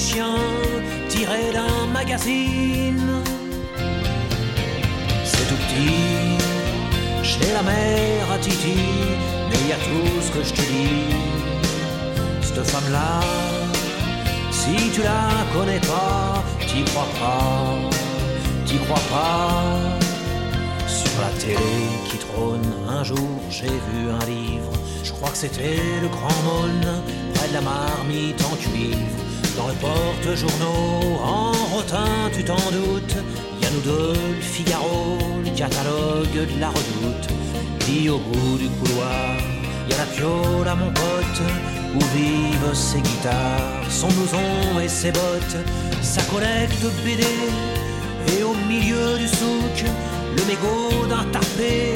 chien tirée d'un magazine. C'est tout petit, chez la mère à Titi, mais y a tout ce que je te dis. Cette femme-là, si tu la connais pas, t'y crois pas, t'y crois pas. Sur la télé qui trône, un jour j'ai vu un livre, je crois que c'était le grand mône, près de la marmite en cuivre. Porte-journaux, en rotin, tu t'en doutes, y a nous deux, le Figaro, le catalogue de la redoute. Puis au bout du couloir, y a la piole à mon pote, où vivent ses guitares, son blouson et ses bottes, sa collecte BD, et au milieu du souk, le mégot d'un tarpé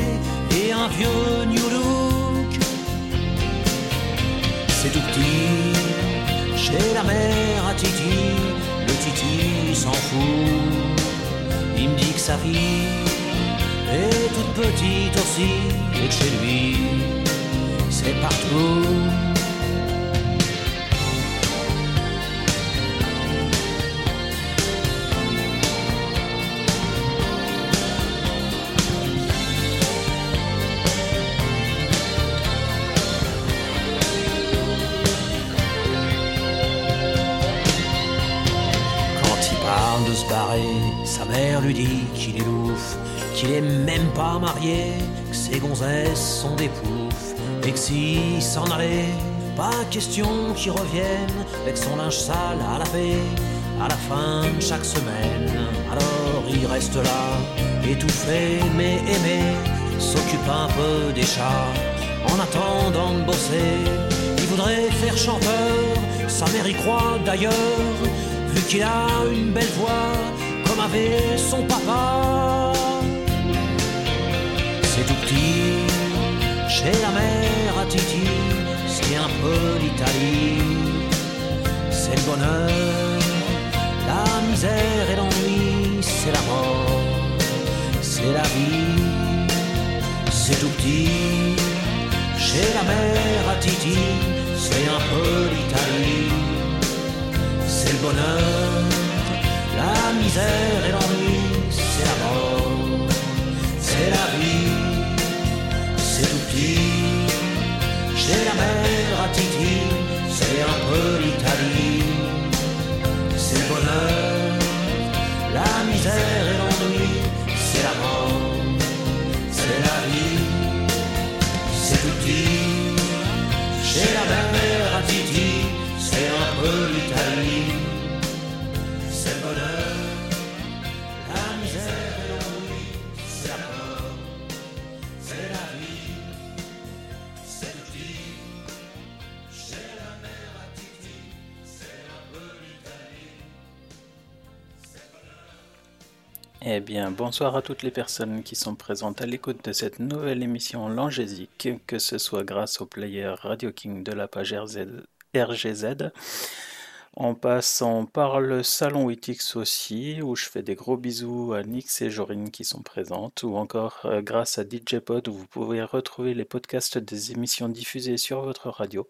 et un vieux New Look. C'est tout petit, chez la mère à Titi, le Titi s'en fout. Il me dit que sa fille est toute petite aussi, que chez lui, c'est partout. Qu'il est même pas marié, que ses gonzesses sont des poufs, et que s'il s'en allait, pas question qu'il revienne avec son linge sale à laver à la fin de chaque semaine. Alors il reste là, étouffé mais aimé, s'occupe un peu des chats en attendant de bosser. Il voudrait faire chanteur, sa mère y croit d'ailleurs, vu qu'il a une belle voix comme avait son papa. Chez la mère à Titi, c'est un peu l'Italie. C'est le bonheur, la misère et l'ennui, c'est la mort, c'est la vie, c'est tout petit. Chez la mère à Titi, c'est un peu l'Italie. C'est le bonheur, la misère et l'ennui, c'est la mort, c'est la vie, petit. Chez la mère à Titi, c'est un peu l'Italie. C'est le bonheur, la misère et l'ennui, c'est la mort, c'est la vie, c'est petit. Chez la mère à Titi, c'est un peu l'Italie. Eh bien, bonsoir à toutes les personnes qui sont présentes à l'écoute de cette nouvelle émission Langésique, que ce soit grâce au player Radio King de la page RGZ, en passant par le salon Witix aussi, où je fais des gros bisous à Nix et Jorine qui sont présentes, ou encore euh, grâce à DJ Pod, où vous pouvez retrouver les podcasts des émissions diffusées sur votre radio.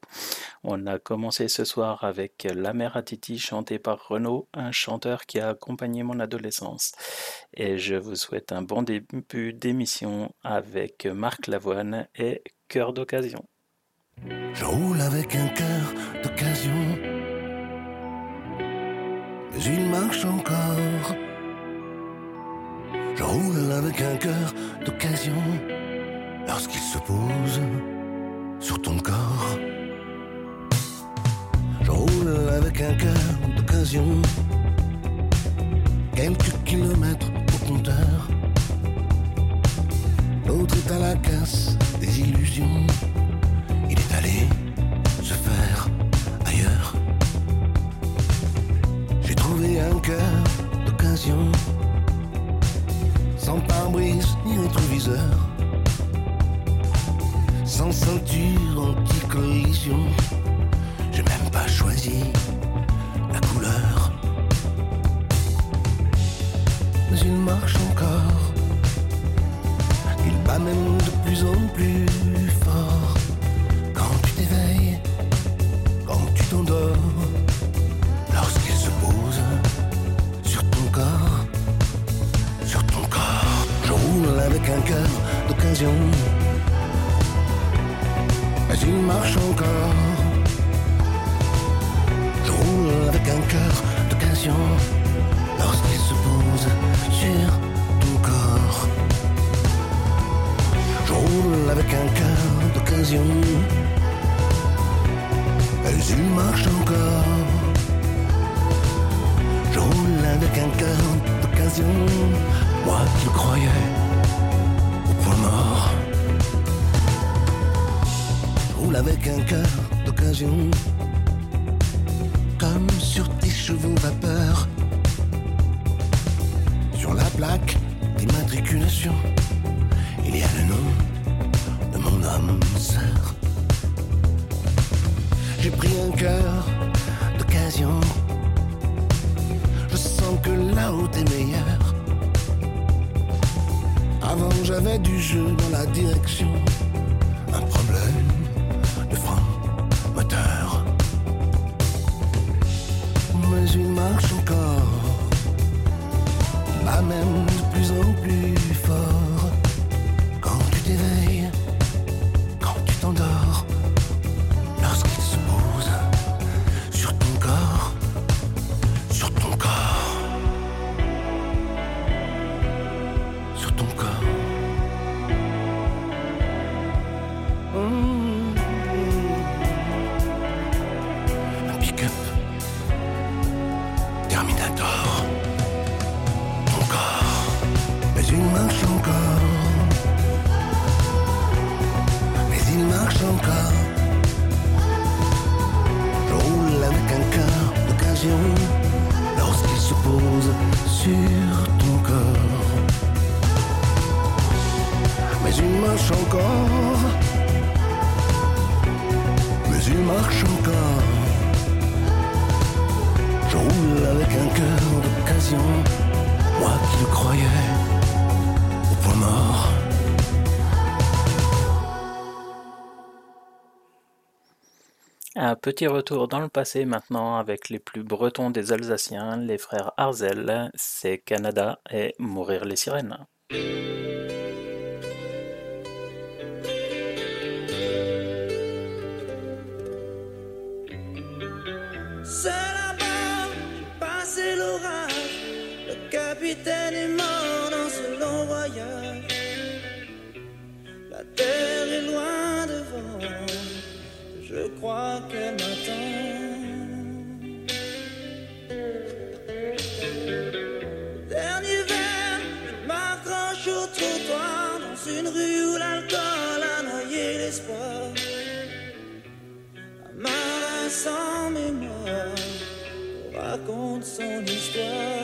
On a commencé ce soir avec La mère à Titi, chantée par Renaud, un chanteur qui a accompagné mon adolescence. Et je vous souhaite un bon début d'émission avec Marc Lavoine et Cœur cœur d'occasion, mais il marche encore. Je roule avec un cœur d'occasion, lorsqu'il se pose sur ton corps. Je roule avec un cœur d'occasion, quelques kilomètres au compteur. L'autre est à la casse des illusions. Il est allé sans pare-brise ni rétroviseur, sans ceinture anti-collision. J'ai même pas choisi la couleur, mais il marche encore. Il bat même de plus en plus mais il marche encore. Je roule avec un cœur d'occasion, lorsqu'il se pose sur ton corps. Je roule avec un cœur d'occasion. Mais il marche encore. Je roule avec un cœur d'occasion. Moi qui le croyais avec un cœur d'occasion. Comme sur tes chevaux vapeur. Sur la plaque d'immatriculation, petit retour dans le passé maintenant avec les plus bretons des Alsaciens, les frères Arzel, c'est Canada et Mourir les sirènes. Une rue où l'alcool a noyé l'espoir, un marin sans mémoire raconte son histoire.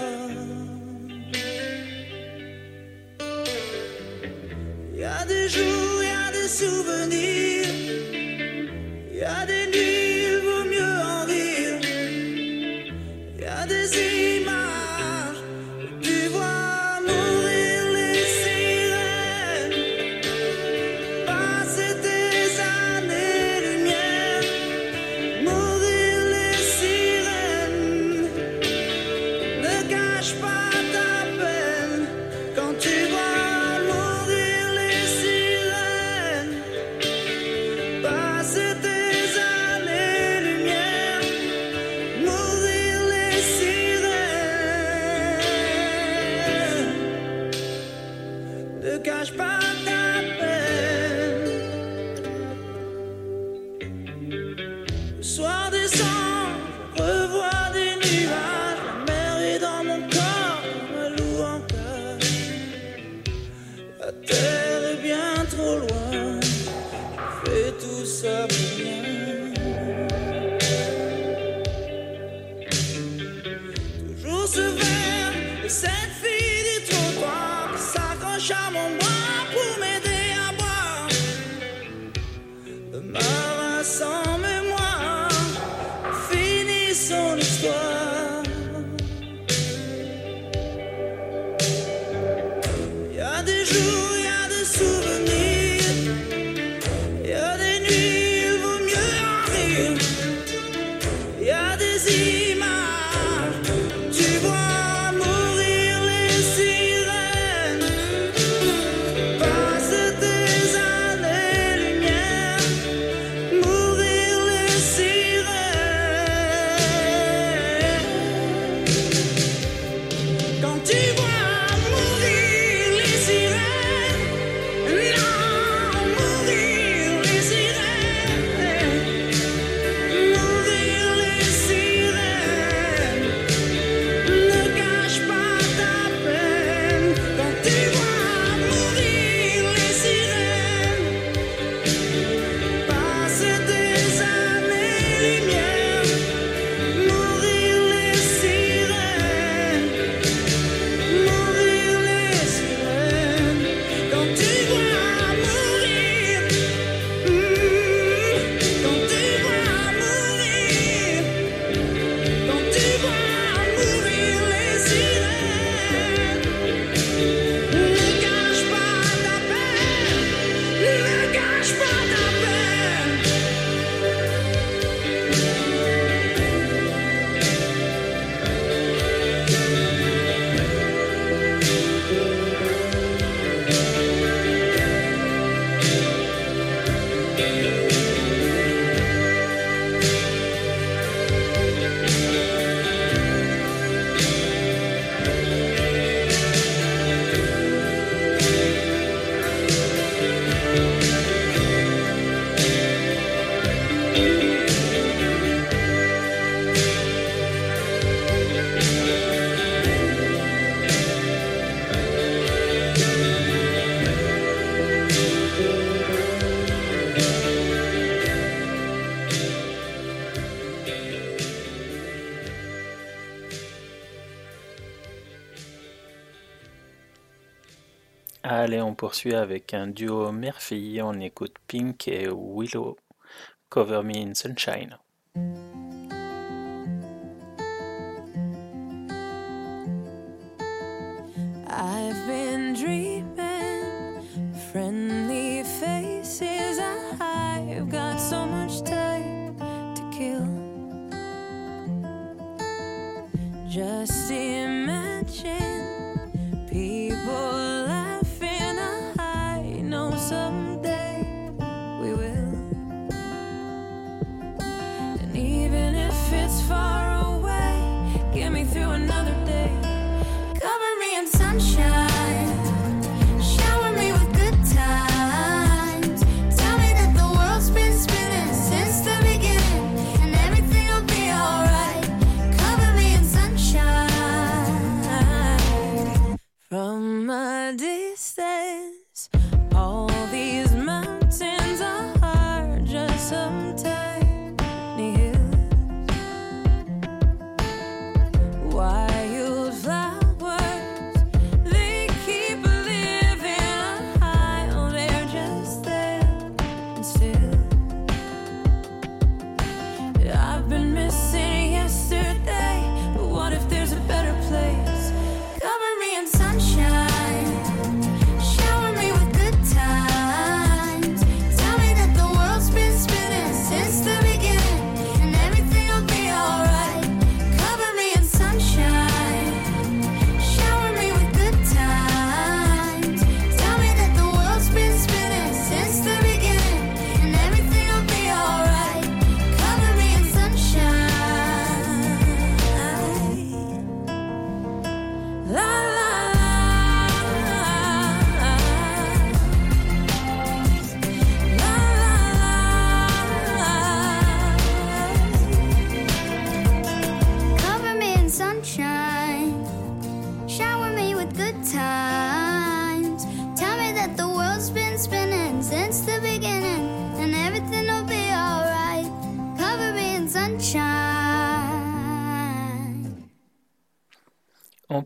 Allez, on poursuit avec un duo mère-fille. On écoute Pink et Willow. Cover Me in Sunshine.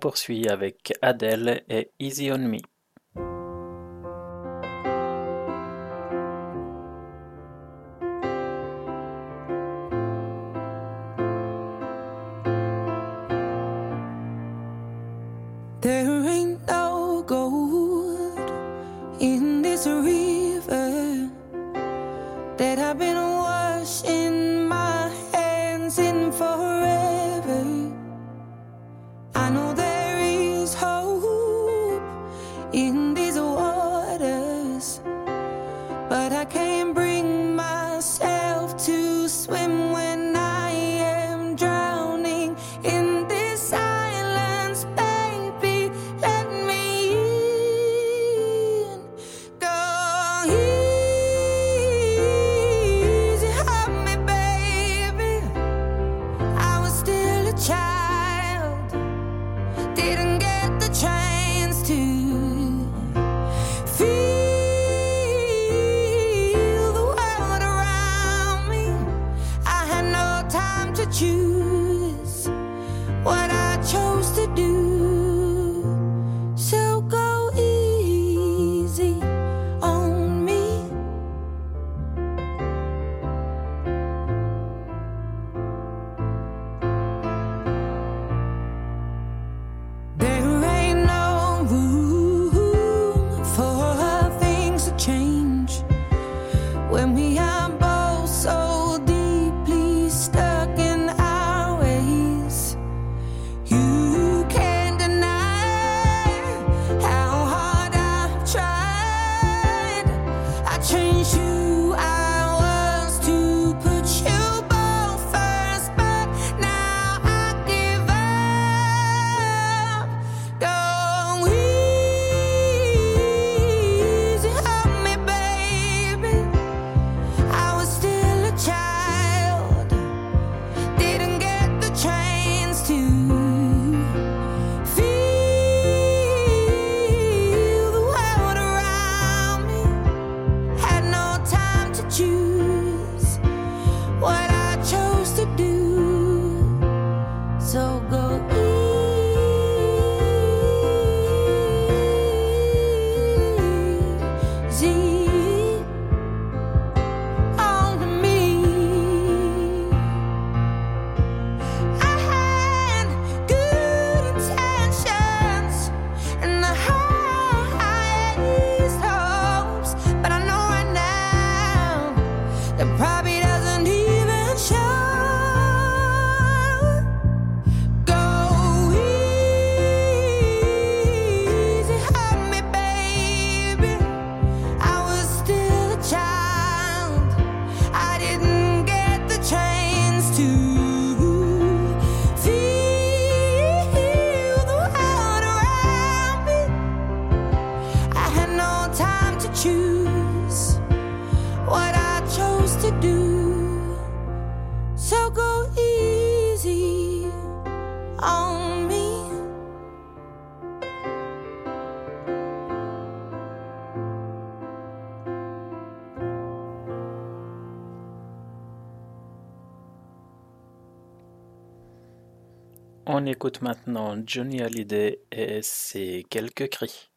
Poursuit avec Adele et Easy on Me. Écoute maintenant Johnny Hallyday et ses quelques cris.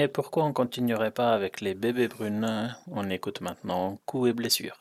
Et pourquoi on continuerait pas avec les bébés brunes? On écoute maintenant Coups et blessures.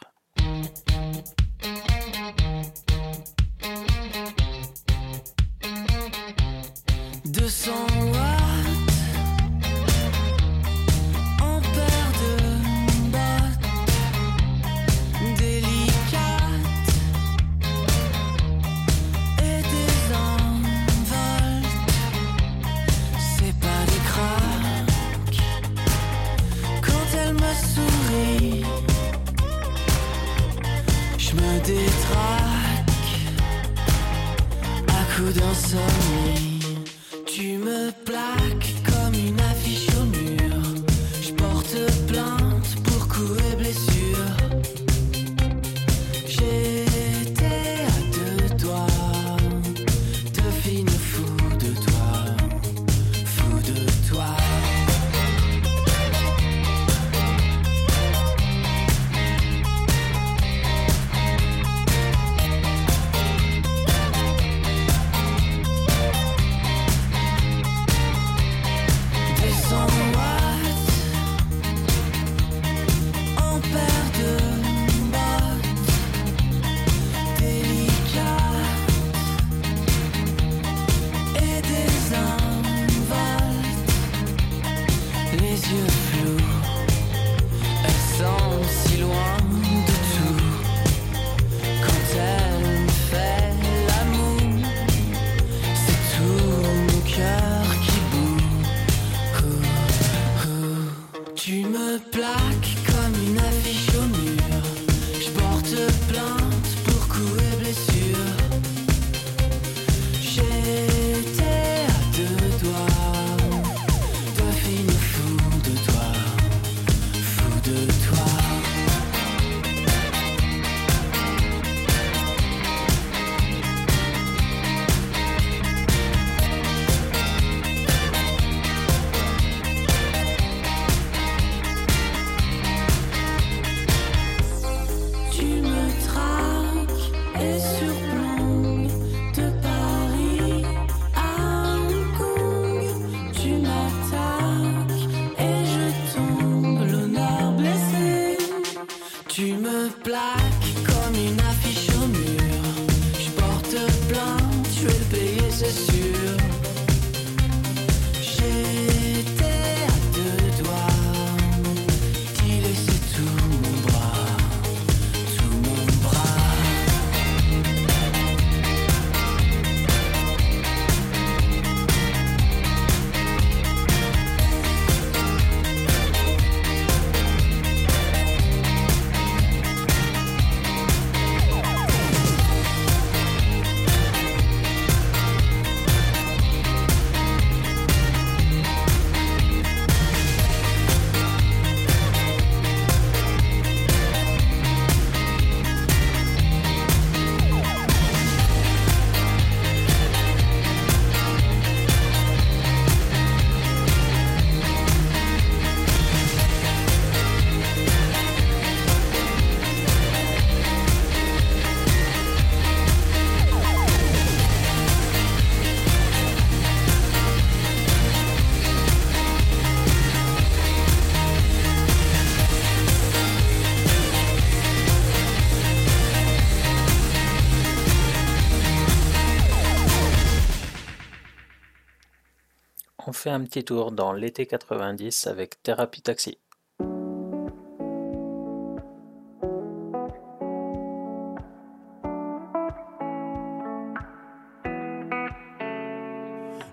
Un petit tour dans l'été 90 avec Thérapie Taxi.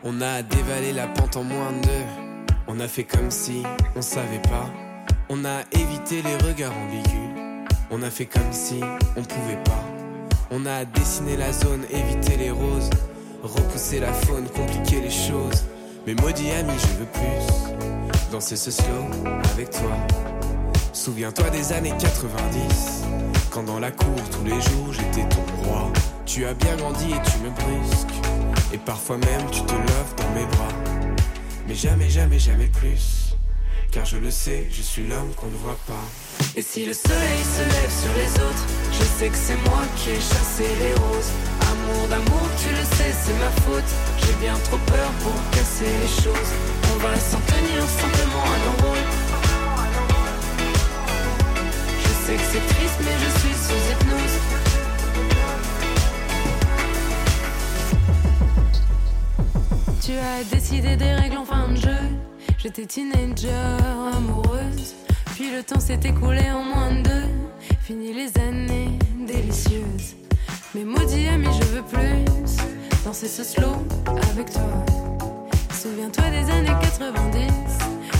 On a dévalé la pente en moins de deux. On a fait comme si on savait pas. On a évité les regards ambigus. On a fait comme si on pouvait pas. On a dessiné la zone, évité les roses. Repousser la faune, compliquer les choses. Mais maudit ami, je veux plus. Danser ce slow avec toi. Souviens-toi des années 90. Quand dans la cour, tous les jours, j'étais ton roi. Tu as bien grandi et tu me brusques. Et parfois même, tu te lèves dans mes bras. Mais jamais, jamais, jamais plus. Car je le sais, je suis l'homme qu'on ne voit pas. Et si le soleil se lève sur les autres, Je sais que c'est moi qui ai chassé les roses. Amour d'amour, tu le sais, c'est ma faute. J'ai bien trop peur pour casser les choses. On va s'en tenir simplement à nos rôles. Je sais que c'est triste, mais je suis sous hypnose. Tu as décidé des règles en fin de jeu. J'étais teenager, amoureuse. Puis le temps s'est écoulé en moins de deux. Fini les années délicieuses. Mais maudit ami, je veux plus danser ce slow avec toi. Souviens-toi des années 90,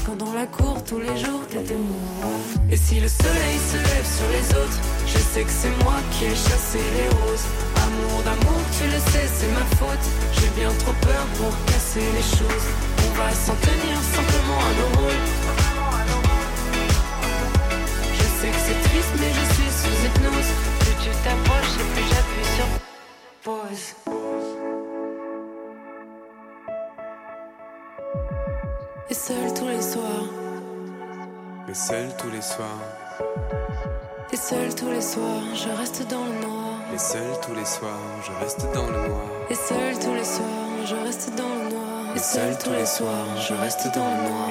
quand dans la cour tous les jours t'étais moi. Et si le soleil se lève sur les autres, je sais que c'est moi qui ai chassé les roses. Amour d'amour, tu le sais, c'est ma faute. J'ai bien trop peur pour casser les choses. On va s'en tenir simplement à nos rôles. Je sais que c'est triste, mais je suis sous hypnose. Plus tu t'approches et plus j'appuie sur pause. Et seul tous les soirs, Mais seul tous les soirs, et seul tous les soirs, je reste dans le noir. et seul tous les soirs, je reste dans le noir. Et seul tous les soirs, je reste dans le noir. Et seul tous les soirs, je reste dans le noir.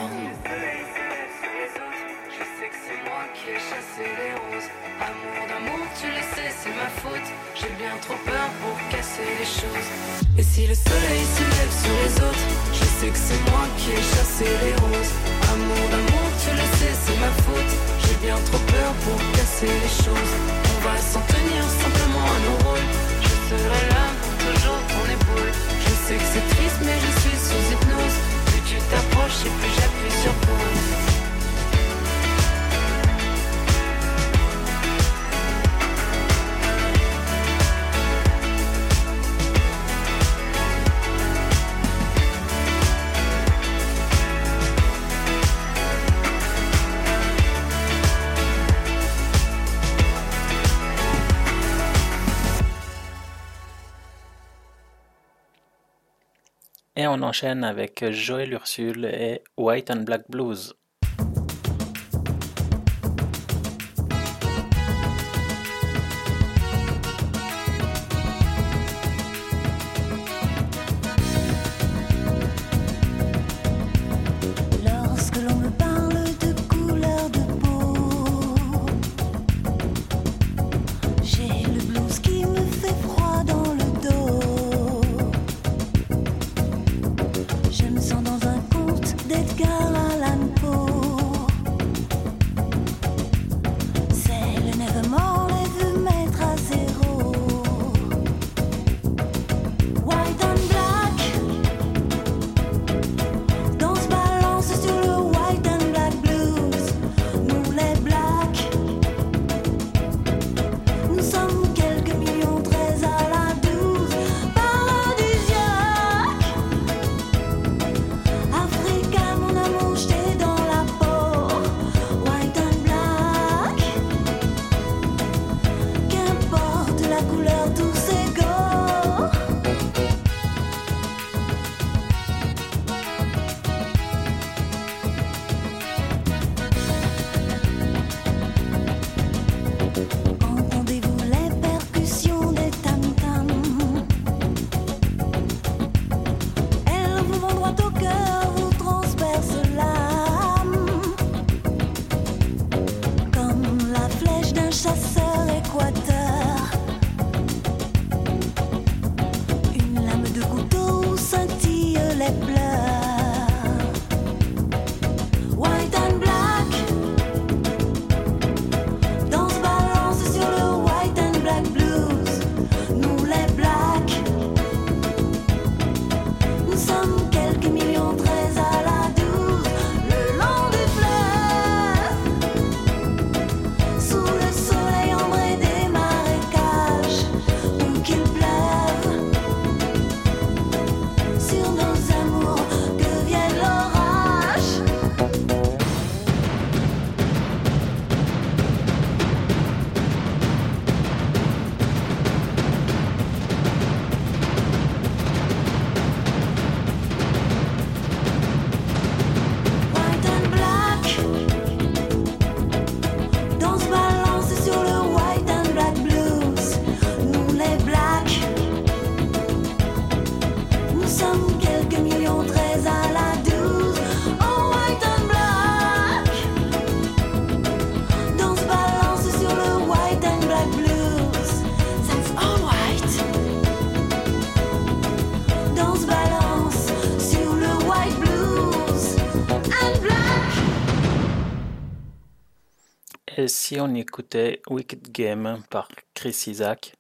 Bien trop peur pour casser les choses. Et si le soleil se lève sur les autres, je sais que c'est moi qui ai chassé les roses. Amour d'amour, tu le sais, c'est ma faute. J'ai bien trop peur pour casser les choses. On va s'en tenir simplement à nos rôles. Je serai là pour toujours ton épaule. Je sais que c'est triste, mais je suis sous hypnose. Plus tu t'approches et plus j'appuie sur pause. On enchaîne avec Joël Ursule et White and Black Blues. On écoutait Wicked Game par Chris Isaac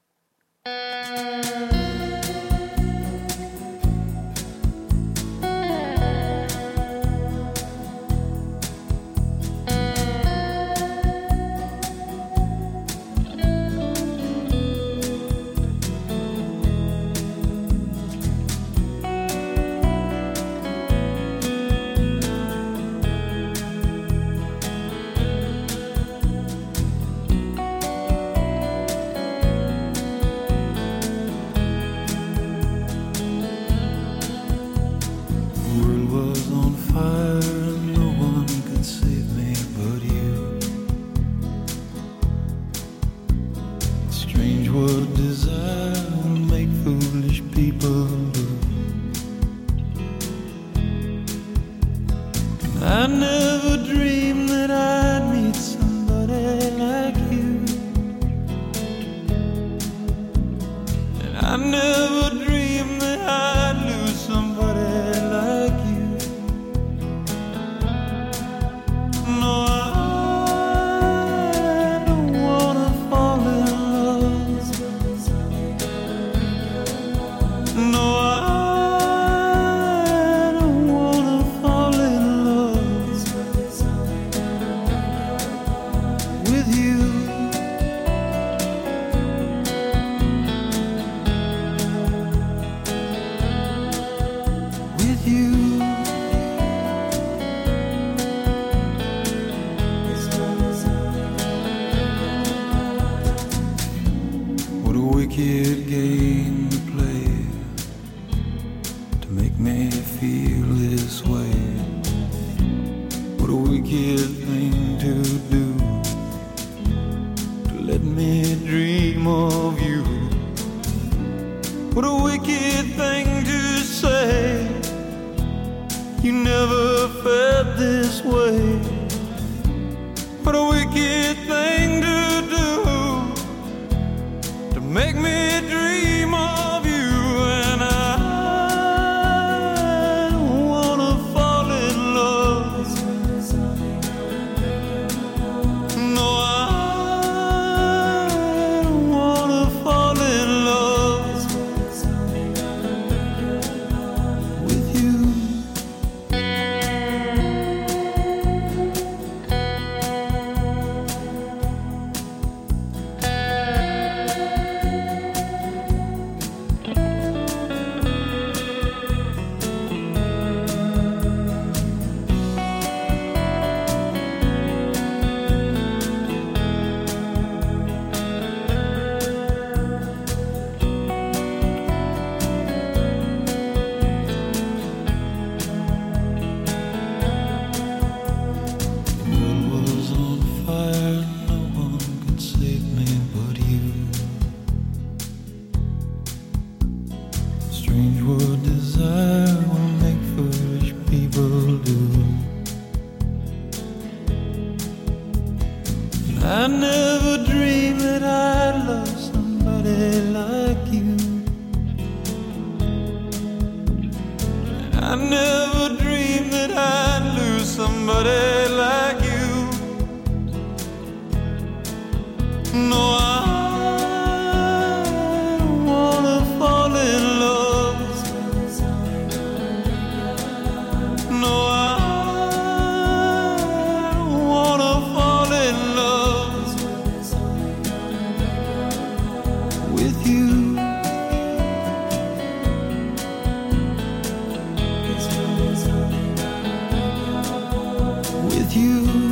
you.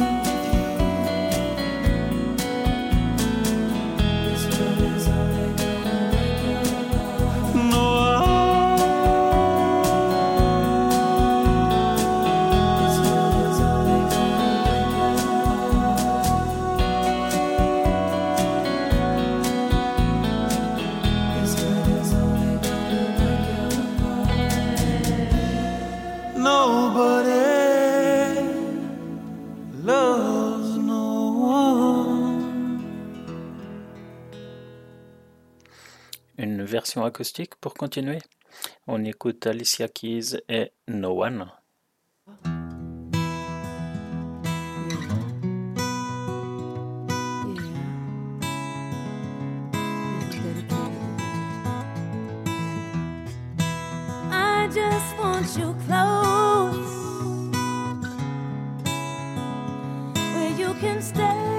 version acoustique pour continuer. On écoute Alicia Keys et No One. I just want you close where you can stay.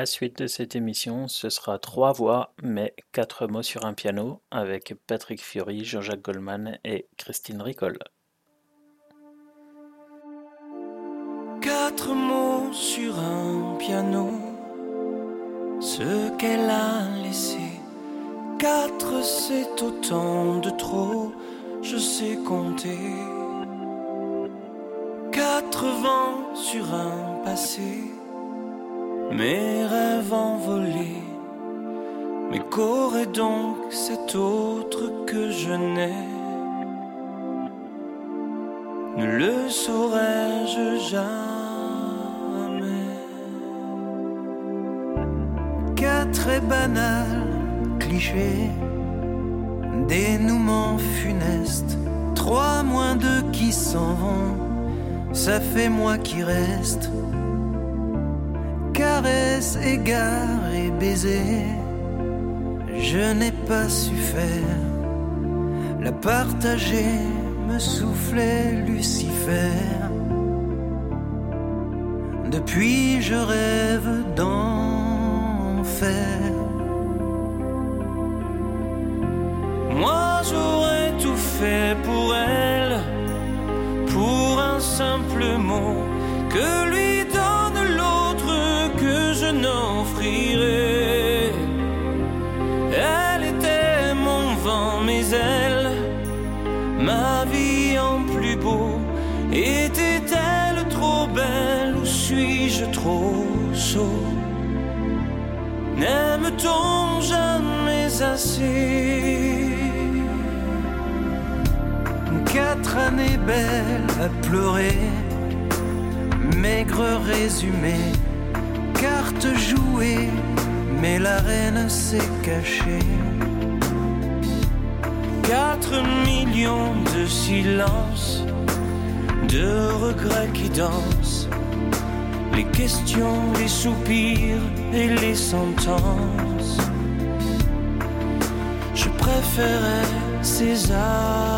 La suite de cette émission, ce sera trois voix, mais quatre mots sur un piano, avec Patrick Fiori, Jean-Jacques Goldman et Christine Ricole. Quatre mots sur un piano, ce qu'elle a laissé. Quatre, c'est autant de trop, je sais compter. Quatre vents sur un passé mes rêves envolés. Mais qu'aurait donc cet autre que je n'ai. Ne le saurais-je jamais? Quatre et banal cliché, dénouement funeste, trois moins deux qui s'en vont, ça fait moi qui reste caresses, égards et baisers, je n'ai pas su faire la partager, me soufflait Lucifer. Depuis je rêve d'enfer. Moi j'aurais tout fait pour elle, pour un simple mot que lui donne je n'offrirai. Elle était mon vent, mes ailes, ma vie en plus beau. Était-elle trop belle ou suis-je trop sot? N'aime-t-on jamais assez Quatre années belles à pleurer, maigre résumé, carte jouée, mais la reine s'est cachée. Quatre millions de silences, de regrets qui dansent, les questions, les soupirs et les sentences. Je préférais ces absences.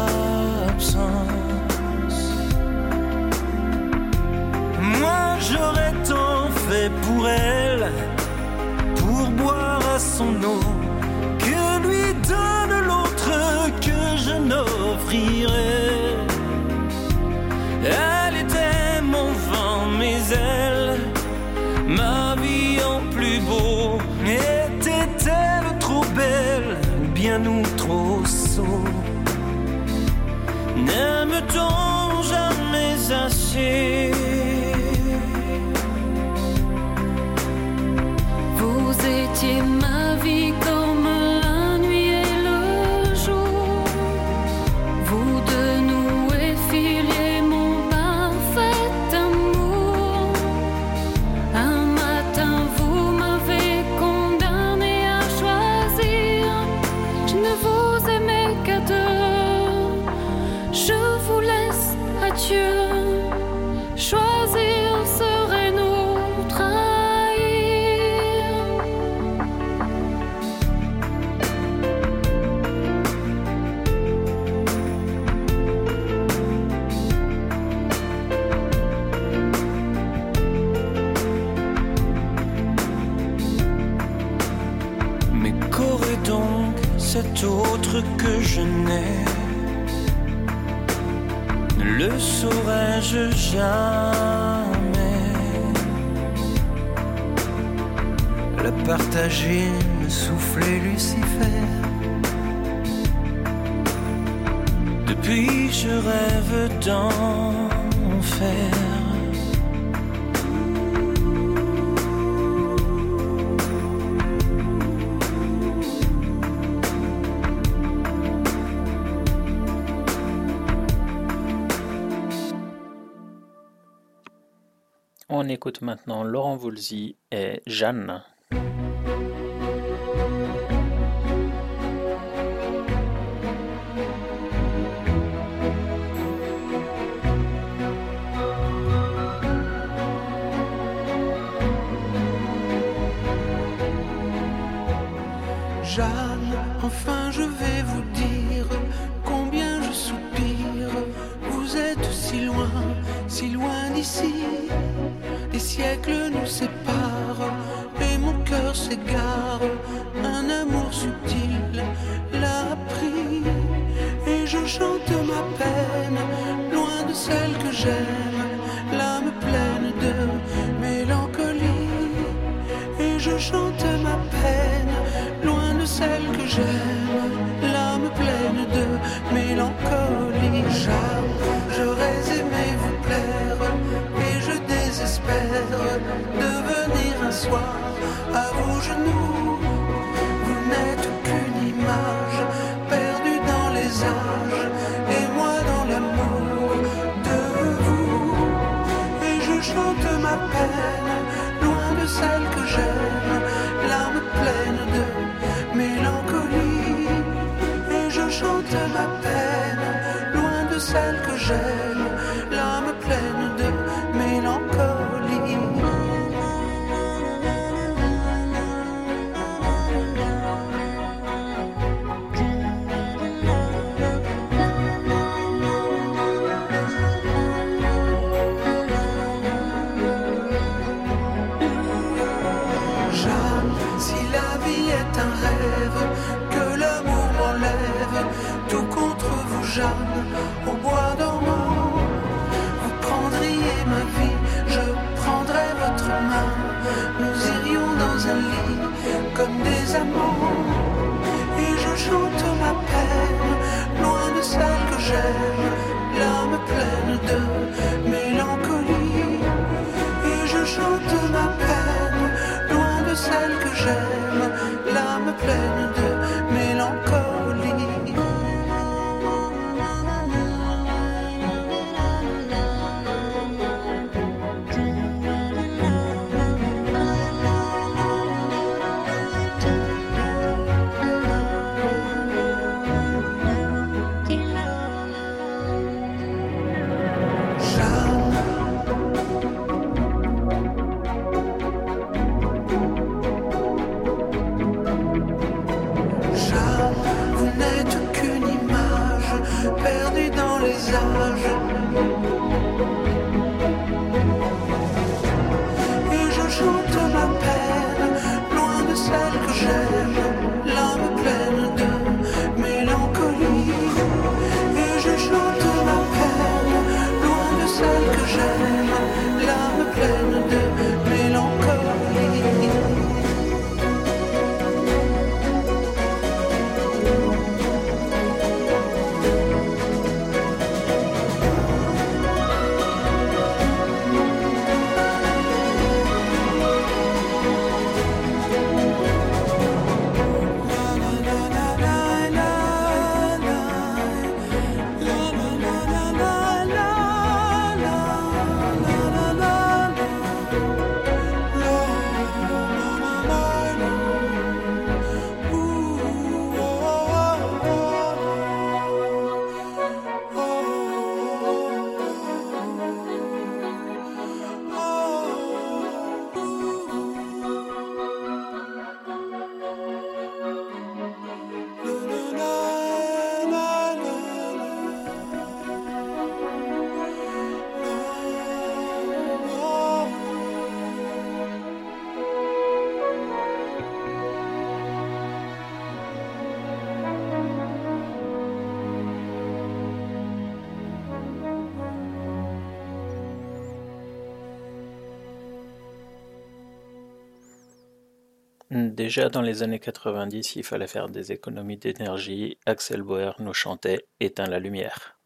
Moi j'aurais tant pour elle, pour boire à son eau, que lui donne l'autre que je n'offrirai. Elle était mon vent, mes ailes, ma vie en plus beau. Était-elle trop belle, bien nous trop sots N'aime-t-on jamais assez que je n'ai Ne le saurais-je jamais. La partager me soufflait Lucifer. Depuis je rêve d'enfer écoute maintenant Laurent Voulzy et Jeanne. Jeanne, enfin je vais vous dire combien je soupire. Vous êtes si loin, si loin d'ici. Siècles nous séparent et mon cœur s'égare. Un amour subtil loin de celle que j'aime, l'âme pleine de mélancolie. Et je chante ma peine loin de celle que j'aime, Au bois dormant. Vous prendriez ma vie, je prendrais votre main. Nous irions dans un lit comme des amants. Et je chante ma peine, loin de celle que j'aime, l'âme pleine de mélancolie. Et je chante ma peine, loin de celle que j'aime, l'âme pleine de Déjà dans les années 90, il fallait faire des économies d'énergie, Axel Bauer nous chantait Éteins la lumière.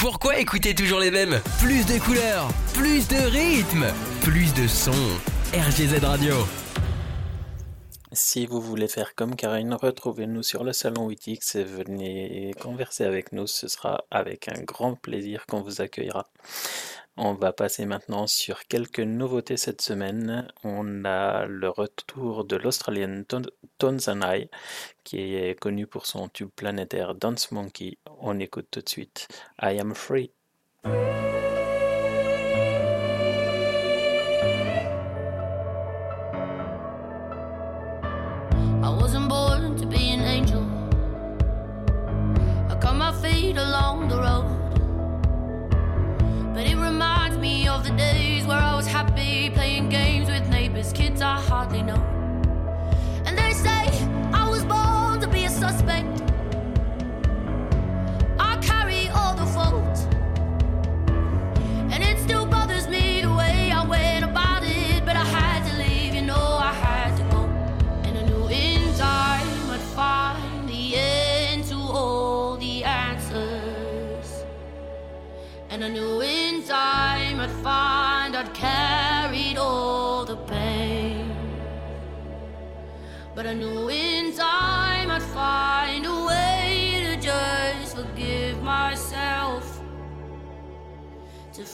Pourquoi écouter toujours les mêmes? Plus de couleurs, plus de rythme, plus de sons. RGZ Radio. Si vous voulez faire comme Karine, retrouvez-nous sur le salon 8X et venez converser avec nous. Ce sera avec un grand plaisir qu'on vous accueillera. On va passer maintenant sur quelques nouveautés cette semaine. On a le retour de l'Australienne Tonsanai, qui est connue pour son tube planétaire Dance Monkey. On écoute tout de suite I Am Free.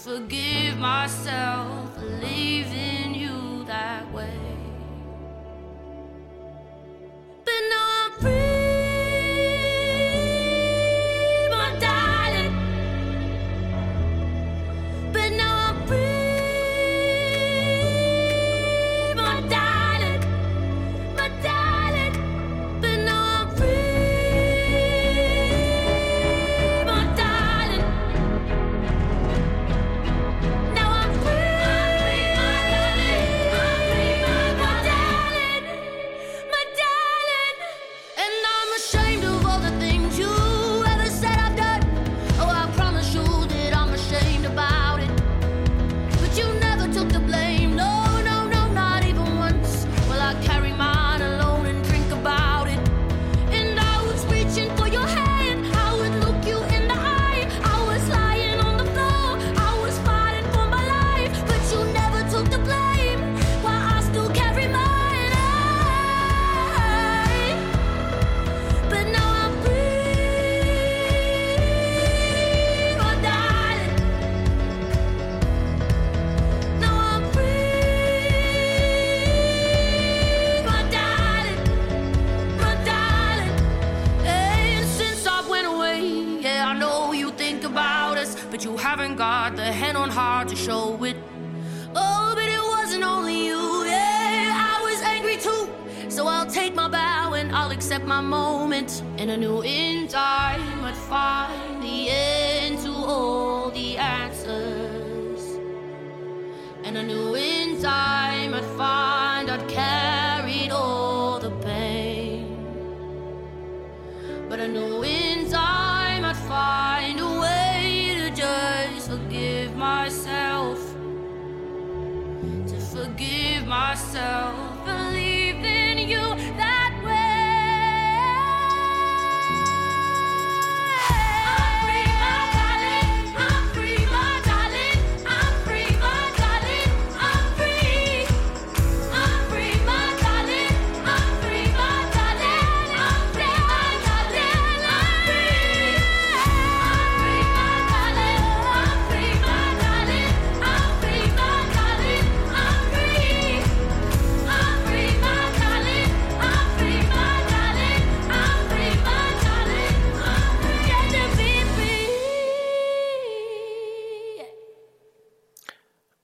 forgive myself, leaving.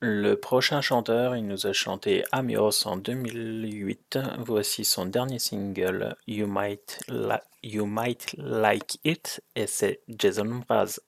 Le prochain chanteur, il nous a chanté Amios en 2008. Voici son dernier single, You Might, you might Like It, et c'est Jason Mraz.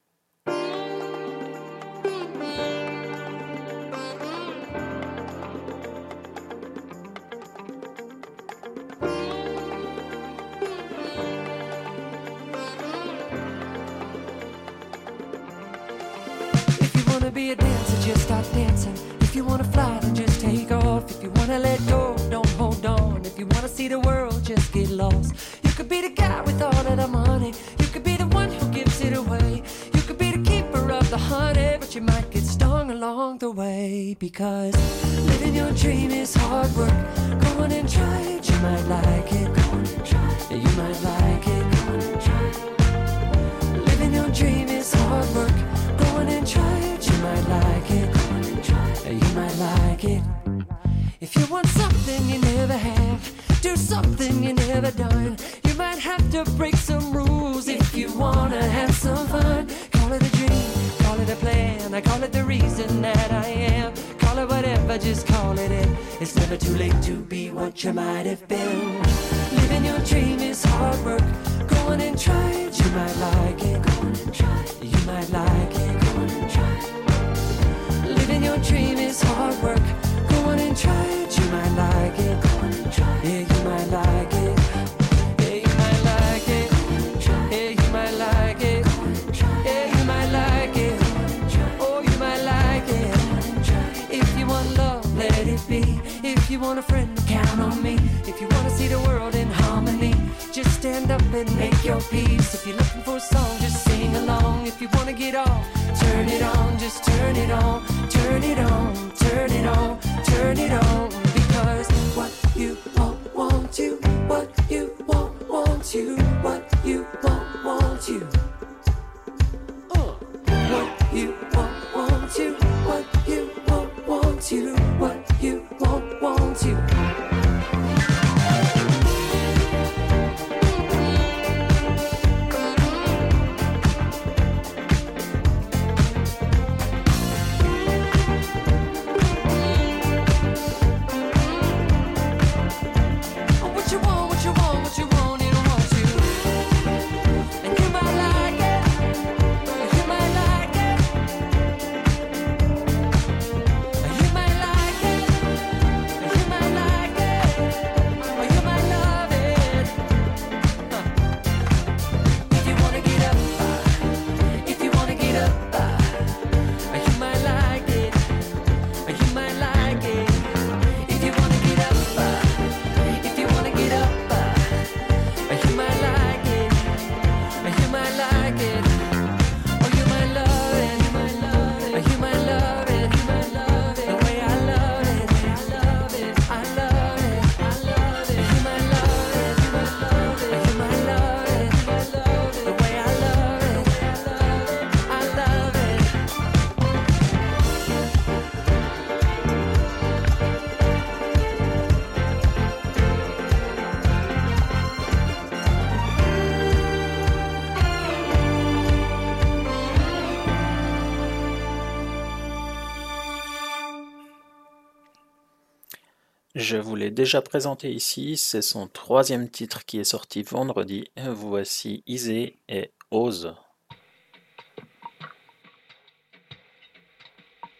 Je vous l'ai déjà présenté ici, c'est son troisième titre qui est sorti vendredi. Voici Isée et Ose.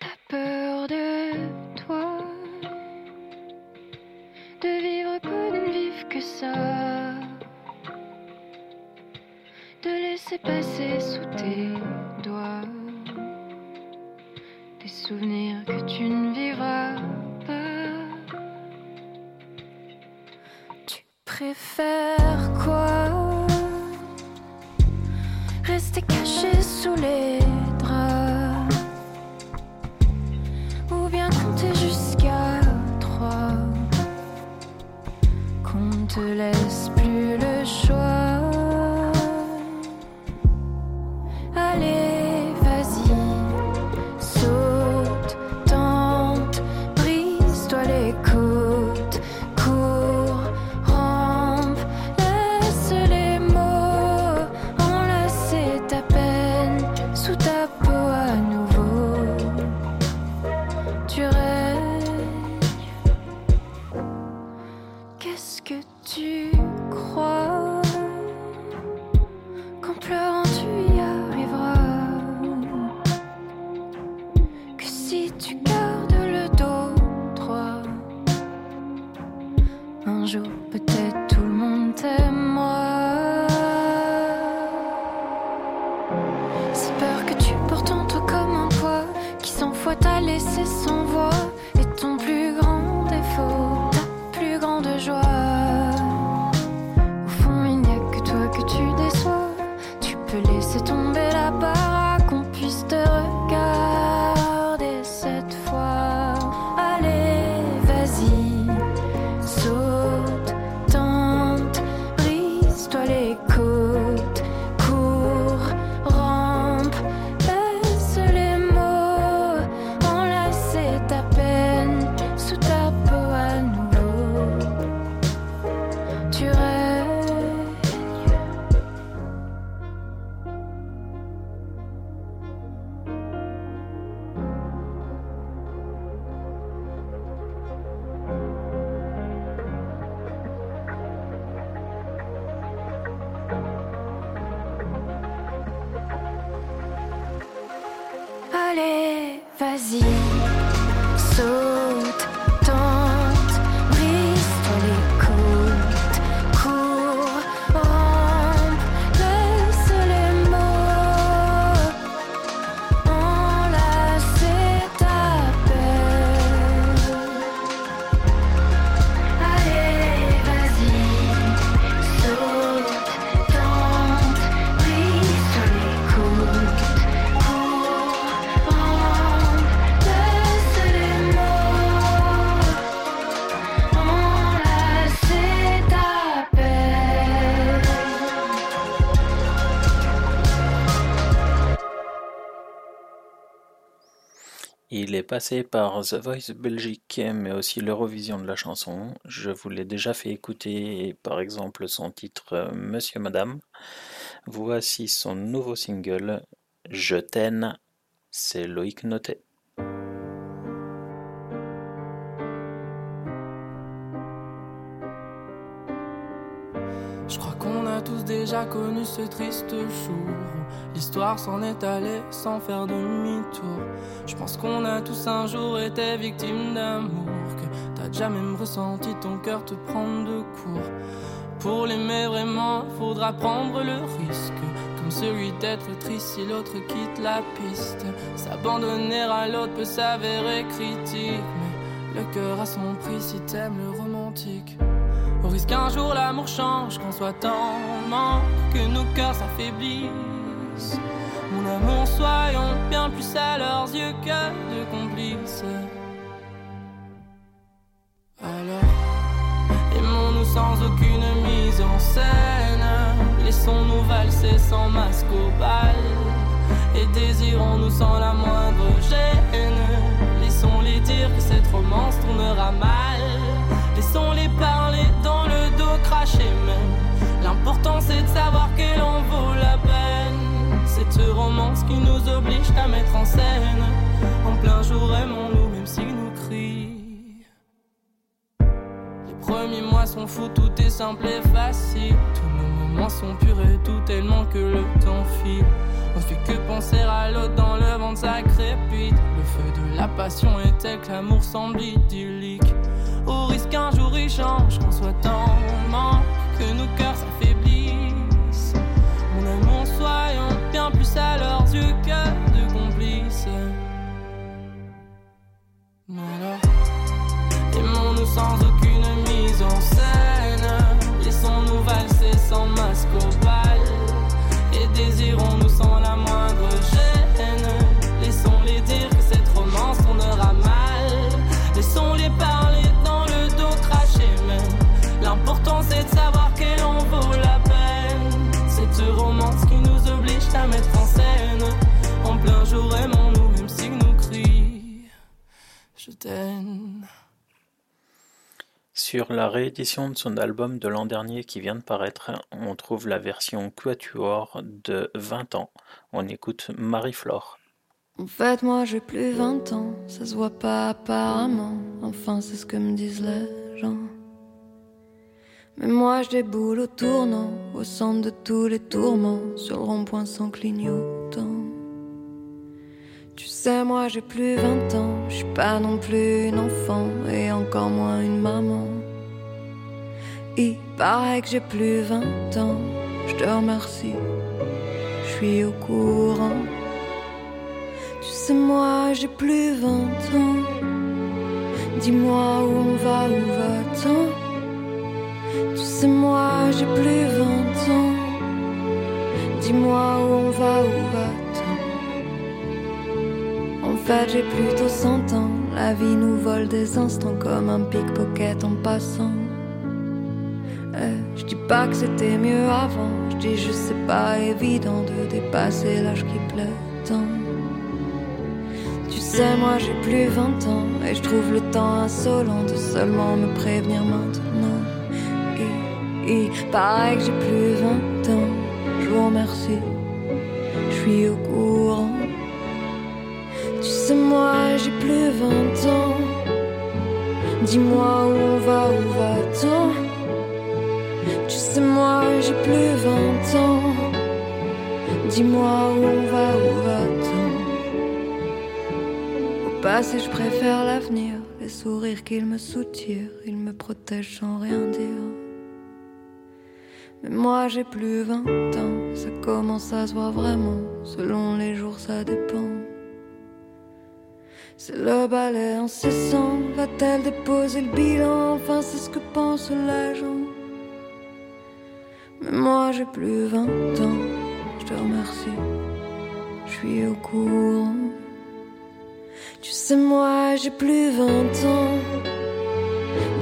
T'as peur de toi, de vivre qu'on ne vive que ça, de laisser passer sous tes doigts des souvenirs que tu ne vivras. Faire quoi? Rester caché sous les draps. Ou bien compter jusqu'à trois. Qu'on te laisse passé par The Voice Belgique, mais aussi l'Eurovision de la chanson. Je vous l'ai déjà fait écouter, par exemple, son titre euh, Monsieur Madame. Voici son nouveau single, Je t'aime. C'est Loïc Notet. Je crois qu'on a tous déjà connu ce triste jour l'histoire s'en est allée sans faire demi-tour. Je pense qu'on a tous un jour été victimes d'amour, que t'as déjà même ressenti ton cœur te prendre de court. Pour l'aimer vraiment, faudra prendre le risque, comme celui d'être triste si l'autre quitte la piste. S'abandonner à l'autre peut s'avérer critique, mais le cœur a son prix si t'aimes le romantique. Au risque qu'un jour l'amour change, qu'on soit en manque, que nos cœurs s'affaiblissent. Mon amour, soyons bien plus à leurs yeux que de complices. Alors, aimons-nous sans aucune mise en scène. Laissons-nous valser sans masque au bal. Et désirons-nous sans la moindre gêne. Laissons-les dire que cette romance tournera mal. Laissons-les parler dans le dos, cracher même. L'important c'est de savoir qu'elle en vaut qui nous oblige à mettre en scène. En plein jour, aimons-nous même s'ils nous crient. Les premiers mois sont fous, tout est simple et facile. Tous nos moments sont purs et tout tellement que le temps file. On fait que penser à l'autre dans le ventre, ça crépite. Le feu de la passion est tel que l'amour semble idyllique. Au risque qu'un jour il change, qu'on soit en manque, que nos cœurs bien plus à leurs yeux que de complices. Alors, aimons-nous sans aucune mise en scène. Je t'aime. Sur la réédition de son album de l'an dernier qui vient de paraître, on trouve la version Quatuor de 20 ans. On écoute Marie-Flore. En fait, moi j'ai plus 20 ans, ça se voit pas apparemment. Enfin, c'est ce que me disent les gens. Mais moi je déboule au tournant, au centre de tous les tourments, sur le rond-point sans clignotant. Tu sais, moi j'ai plus 20 ans, je suis pas non plus une enfant, et encore moins une maman. Il paraît que j'ai plus 20 ans, je te remercie, je suis au courant. Tu sais, moi j'ai plus 20 ans. Dis-moi où on va, où va-t-on? Tu sais, moi j'ai plus 20 ans. Dis-moi où on va, où va-t-on? Fait, j'ai plutôt 100 ans. La vie nous vole des instants comme un pickpocket en passant. Eh, je dis pas que c'était mieux avant. Je dis juste c'est pas évident de dépasser l'âge qui plaît tant. Tu sais, moi j'ai plus 20 ans et je trouve le temps insolent de seulement me prévenir maintenant. Et il paraît que j'ai plus 20 ans, je vous remercie, je suis au courant. Tu sais, moi j'ai plus 20 ans, dis-moi où on va, où va-t-on? Tu sais, moi j'ai plus 20 ans, dis-moi où on va, où va-t-on? Au passé, je préfère l'avenir. Les sourires qu'ils me soutirent, ils me protègent sans rien dire. Mais moi j'ai plus 20 ans, ça commence à se voir vraiment. Selon les jours, ça dépend. C'est le balai incessant. Va-t-elle déposer le bilan? Enfin, c'est ce que pense l'agent. Mais moi j'ai plus 20 ans, je te remercie. Je suis au courant. Tu sais, moi j'ai plus 20 ans.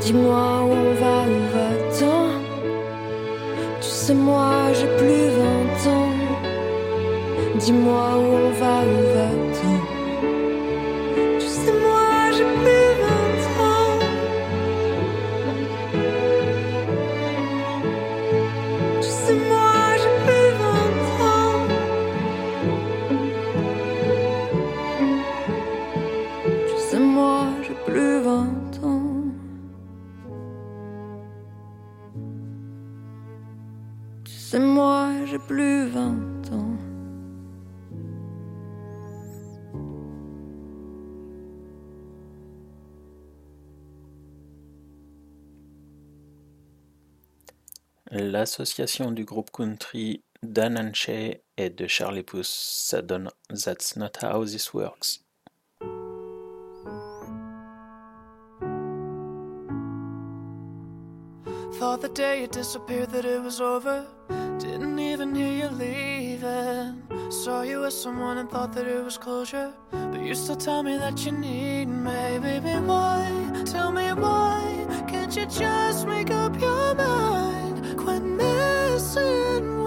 Dis-moi où on va, où va-t-on? Tu sais, moi j'ai plus 20 ans. Dis-moi où on va, où va-t-on? Plus 20 ans. L'association du groupe country Dan and Shay et de Charlie Puth, ça donne That's Not How This Works. Thought the day you disappeared that it was over. Didn't even hear you leaving. Saw you with someone and thought that it was closure. But you still tell me that you need me. Baby, why? Tell me why? Can't you just make up your mind? Quit messing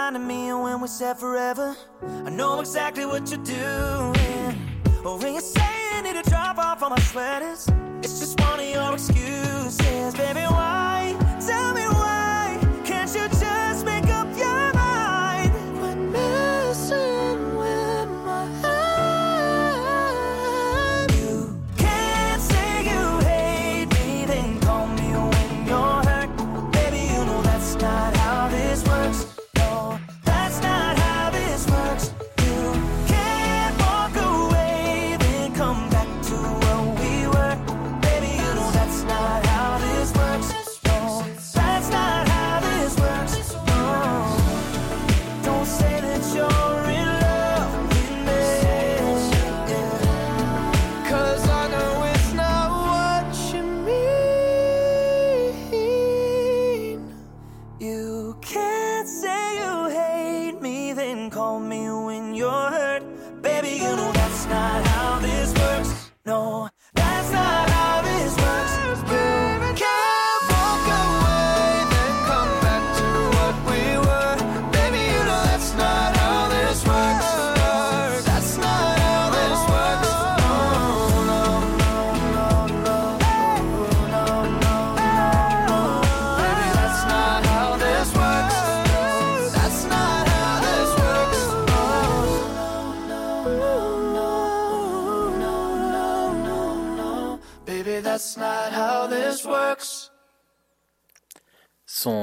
Reminding me of when we said forever. I know exactly what you're doing. Or when you say you need to drop off all my sweaters, it's just one of your excuses. Baby, why?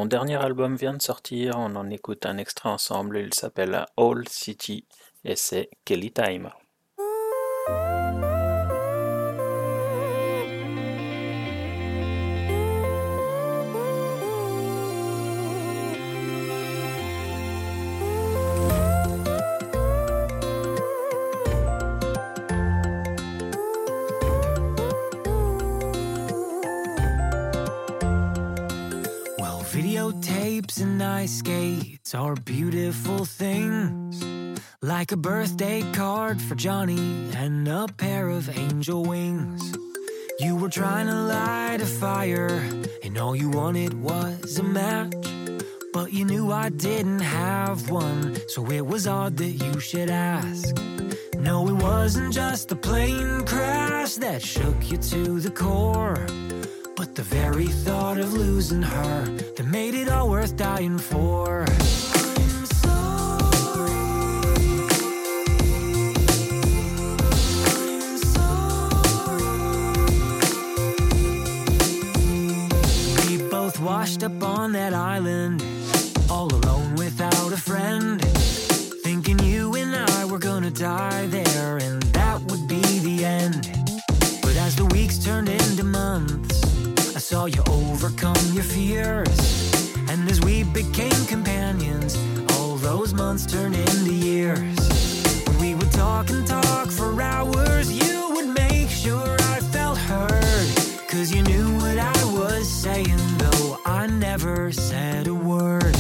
Son dernier album vient de sortir, on en écoute un extrait ensemble, il s'appelle All City et c'est Kelly Time. And ice skates are beautiful things. Like a birthday card for Johnny and a pair of angel wings. You were trying to light a fire, and all you wanted was a match. But you knew I didn't have one, so it was odd that you should ask. No, it wasn't just the plane crash that shook you to the core. The very thought of losing her that made it all worth dying for. I'm sorry. I'm sorry. We both washed up on that island, all alone without a friend. Thinking you and I were gonna die there, and that would be the end. But as the weeks turned into months, I saw you overcome your fears. And as we became companions, all those months turned into years. When we would talk and talk for hours, you would make sure I felt heard. Cause you knew what I was saying, though I never said a word.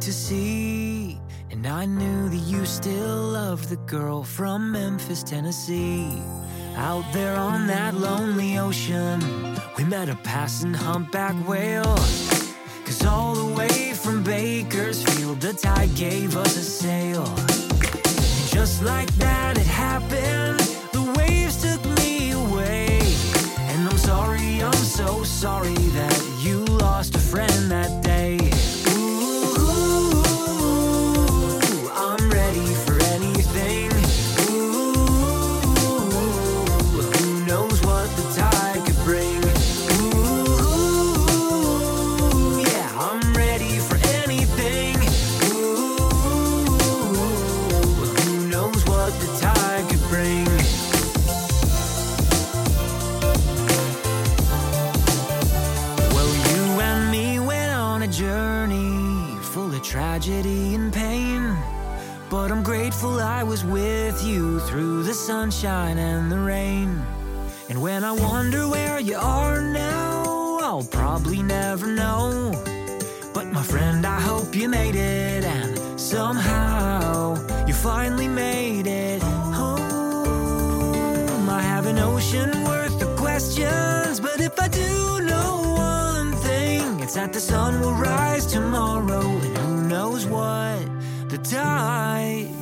To see. And I knew that you still loved the girl from Memphis, Tennessee. Out there on that lonely ocean, we met a passing humpback whale. Cause all the way from Bakersfield, the tide gave us a sail. And just like that, it happened. The waves took me away. And I'm sorry, I'm so sorry that you lost a friend that day. Through the sunshine and the rain. And when I wonder where you are now, I'll probably never know. But my friend, I hope you made it, and somehow you finally made it home. I have an ocean worth of questions, but if I do know one thing, it's that the sun will rise tomorrow, and who knows what the tide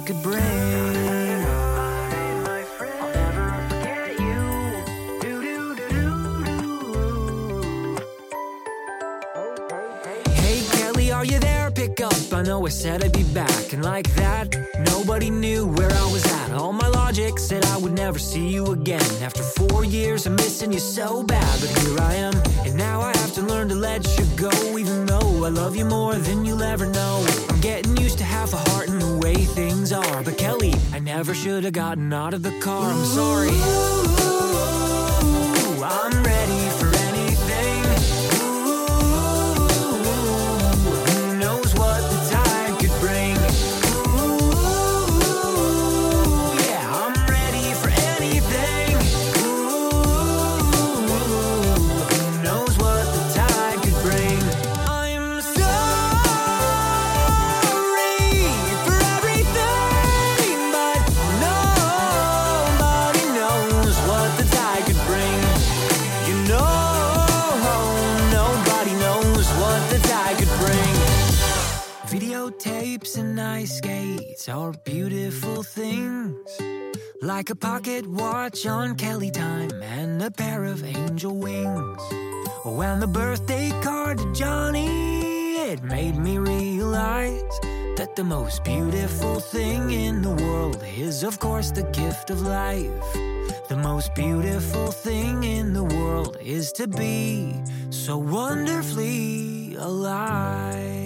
I know I said I'd be back, and like that, nobody knew where I was at. All my logic said I would never see you again. After four years of missing you so bad, but here I am, and now I have to learn to let you go. Even though I love you more than you'll ever know, I'm getting used to half a heart and the way things are. But Kelly, I never should have gotten out of the car. I'm sorry. Ooh, I'm ready skates are beautiful things. Like a pocket watch on Kelly time and a pair of angel wings. When the birthday card to Johnny, it made me realize that the most beautiful thing in the world is, of course, the gift of life. The most beautiful thing in the world is to be so wonderfully alive.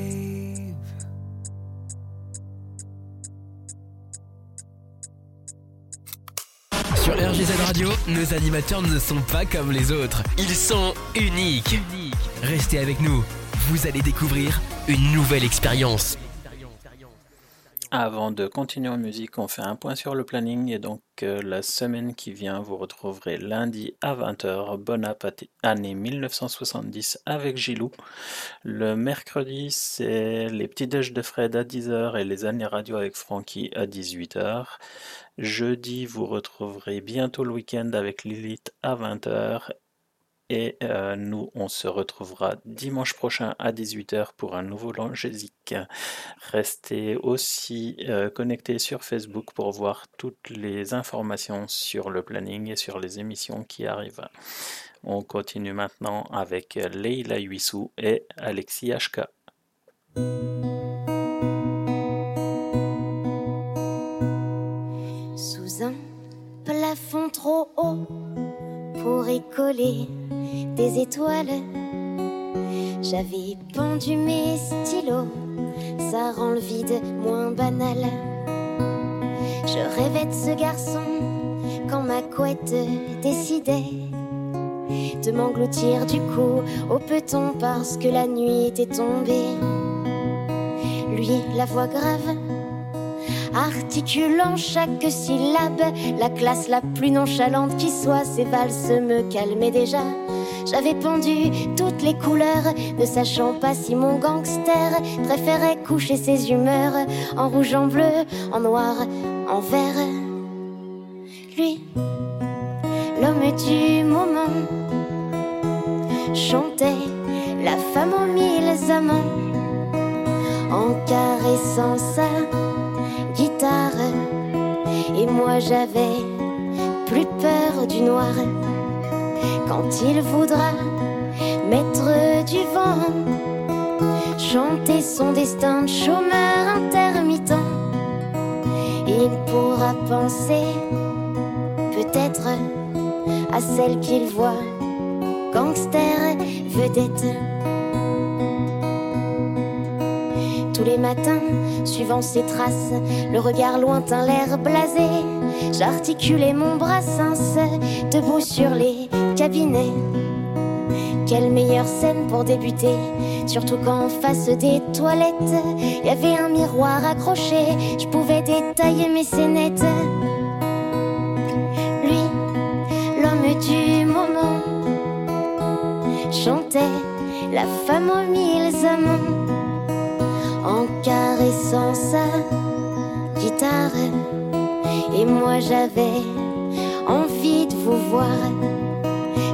Sur RGZ Radio, nos animateurs ne sont pas comme les autres. Ils sont uniques. Restez avec nous. Vous allez découvrir une nouvelle expérience. Avant de continuer en musique, on fait un point sur le planning et donc euh, la semaine qui vient, vous retrouverez lundi à 20h, bonne année 1970 avec Gilou. Le mercredi, c'est les petits déj de Fred à 10h et les années radio avec Francky à 18h. Jeudi, vous retrouverez bientôt le week-end avec Lilith à 20h et euh, nous, on se retrouvera dimanche prochain à 18h pour un nouveau Langésique. Restez aussi euh, connectés sur Facebook pour voir toutes les informations sur le planning et sur les émissions qui arrivent. On continue maintenant avec Leila Huissou et Alexis HK. Plafond trop haut pour y coller des étoiles, j'avais pendu mes stylos, ça rend le vide moins banal. Je rêvais de ce garçon quand ma couette décidait de m'engloutir du coup au peton parce que la nuit était tombée. Lui, la voix grave, articulant chaque syllabe, la classe la plus nonchalante qui soit, ses valses me calmaient déjà. J'avais pendu toutes les couleurs, ne sachant pas si mon gangster préférait coucher ses humeurs en rouge, en bleu, en noir, en vert. Lui, l'homme du moment, chantait la femme aux mille amants en caressant sa Et moi j'avais plus peur du noir quand il voudra mettre du vent, chanter son destin de chômeur intermittent. Il pourra penser peut-être à celle qu'il voit, gangster, vedette. Tous les matins, suivant ses traces, le regard lointain, l'air blasé, j'articulais mon brassens, debout sur les cabinets. Quelle meilleure scène pour débuter, surtout quand en face des toilettes, il y avait un miroir accroché, je pouvais détailler mes scénettes. Lui, l'homme du moment, chantait la femme aux mille amants en caressant sa guitare. Et moi j'avais envie de vous voir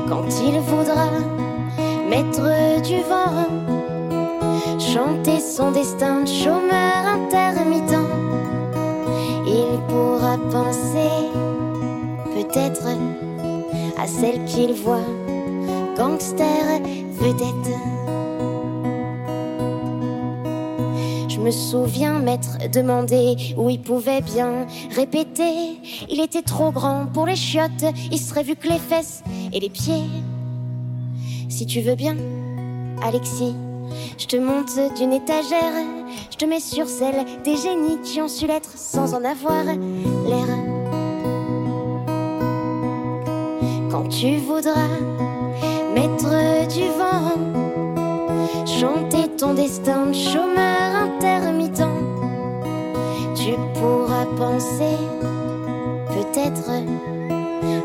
quand il voudra mettre du vent, chanter son destin de chômeur intermittent. Il pourra penser peut-être à celle qu'il voit, gangster, vedette. Me souviens m'être demandé où il pouvait bien répéter. Il était trop grand pour les chiottes, il serait vu que les fesses et les pieds. Si tu veux bien, Alexis, je te monte d'une étagère, je te mets sur celle des génies qui ont su l'être sans en avoir l'air. Quand tu voudras mettre du vent, chanter ton destin de chômeur intermittent. Tu pourras penser peut-être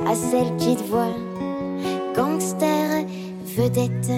à celle qui te voit, gangster, vedette.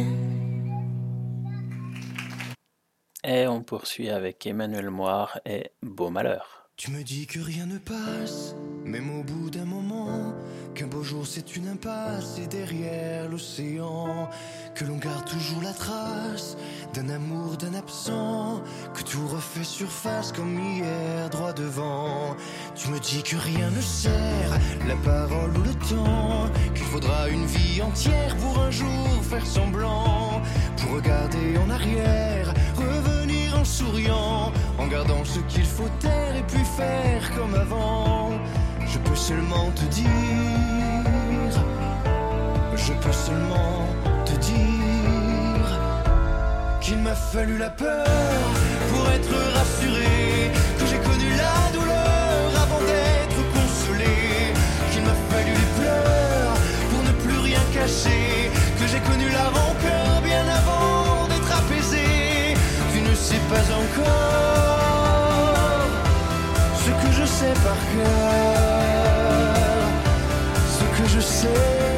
Et on poursuit avec Emmanuel Moire et Beau Malheur. Tu me dis que rien ne passe, même au bout d'un moment, qu'un beau jour c'est une impasse et derrière l'océan, que l'on garde toujours la trace d'un amour, d'un absent, que tout refait surface comme hier droit devant. Tu me dis que rien ne sert, la parole ou le temps, qu'il faudra une vie entière pour un jour faire semblant, pour regarder en arrière, revenir en souriant, en gardant ce qu'il faut taire et puis faire comme avant. Je peux seulement te dire, je peux seulement dire qu'il m'a fallu la peur pour être rassuré, que j'ai connu la douleur avant d'être consolé, qu'il m'a fallu les pleurs pour ne plus rien cacher, que j'ai connu la rancœur bien avant d'être apaisé. Tu ne sais pas encore sais par cœur, ce que je sais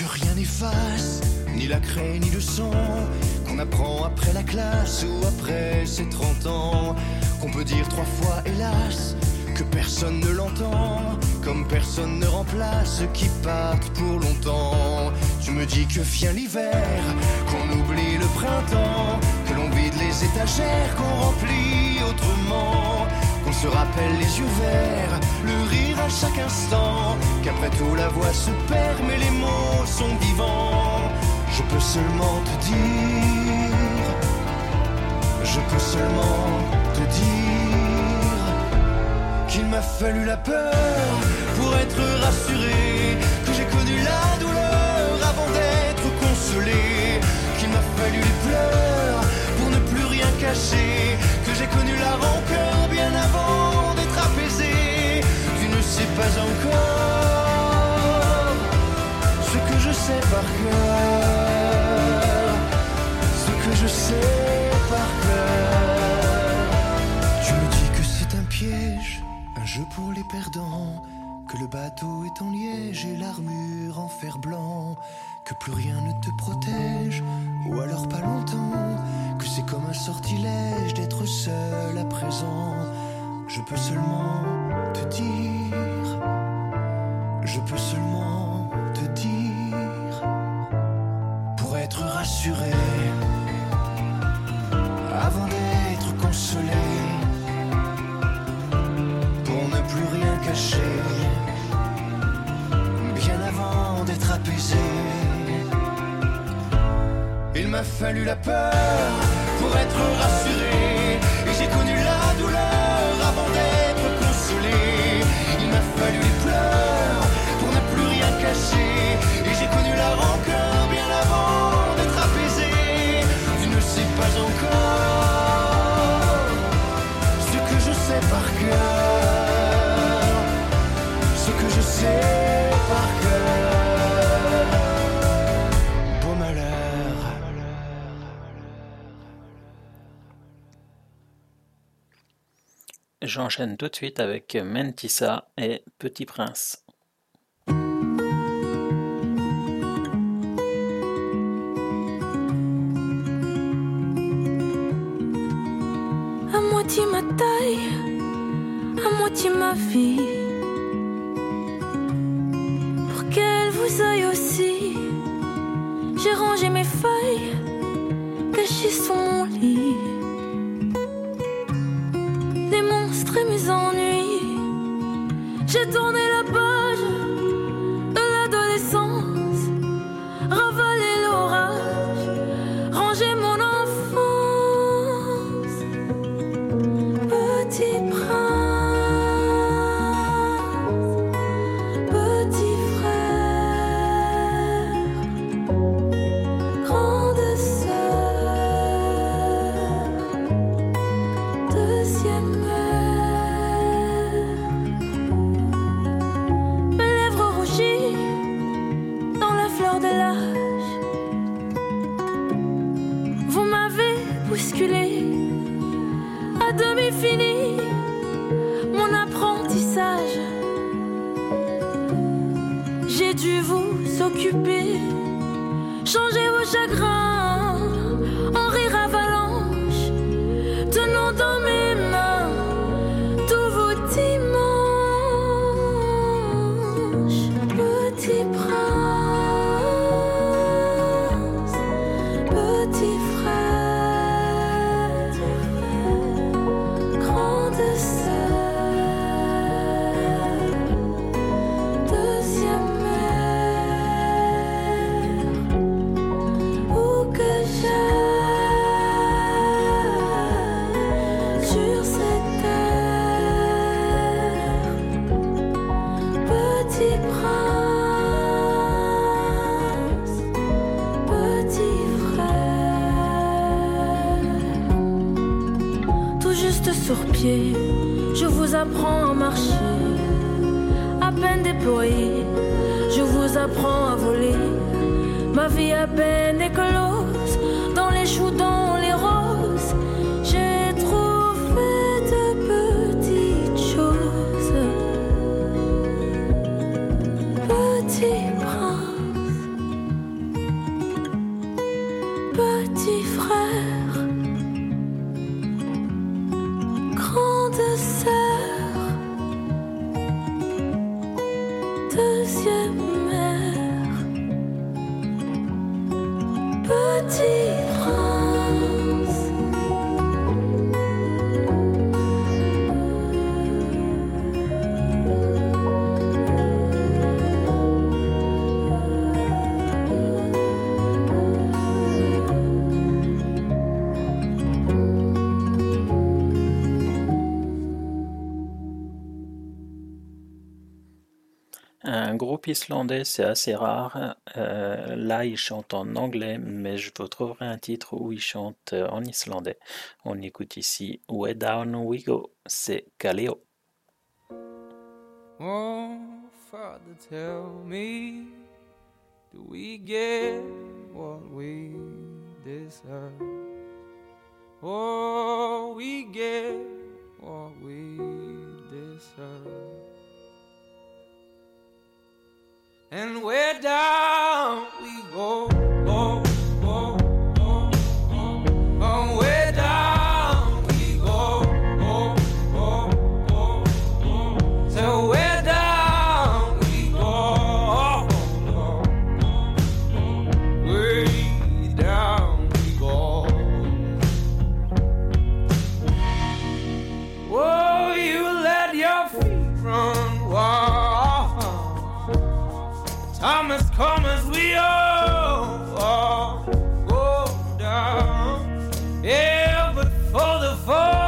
que rien n'efface, ni la craie ni le son, qu'on apprend après la classe ou après ses 30 ans, qu'on peut dire trois fois hélas, que personne ne l'entend, comme personne ne remplace ceux qui partent pour longtemps. Tu me dis que vient l'hiver, qu'on oublie le printemps, que l'on vide les étagères, qu'on remplit autrement, se rappelle les yeux verts, le rire à chaque instant, qu'après tout la voix se perd, mais les mots sont vivants. Je peux seulement te dire, je peux seulement te dire qu'il m'a fallu la peur pour être rassuré, que j'ai connu la douleur avant d'être consolé, qu'il m'a fallu les pleurs pour ne plus rien cacher, j'ai connu la rancœur bien avant d'être apaisé. Tu ne sais pas encore ce que je sais par cœur, ce que je sais par cœur. Tu me dis que c'est un piège, un jeu pour les perdants, que le bateau est en liège et l'armure en fer blanc, que plus rien ne te protège, ou alors pas longtemps, que c'est comme un sortilège d'être seul à présent. Je peux seulement te dire, je peux seulement te dire, pour être rassuré, m'a fallu la peur pour être rassuré, et j'ai connu la douleur avant d'être consolé. Il m'a fallu les pleurs pour ne plus rien cacher, et j'ai connu la rancœur bien avant d'être apaisé. Tu ne sais pas encore J'enchaîne tout de suite avec Mentissa et Petit Prince. À moitié ma taille, à moitié ma vie. Pour qu'elle vous aille aussi, j'ai rangé mes feuilles cachées sous mon lit. islandais, c'est assez rare. Euh, là, ils chantent en anglais, mais je vous trouverai un titre où ils chantent euh, en islandais. On écoute ici Way Down We Go, c'est Kaleo. Oh, Father, tell me, do we get what we deserve? Oh, we get what we deserve. and way down we go. Time has come as we all, all go down. Yeah, but for the fall.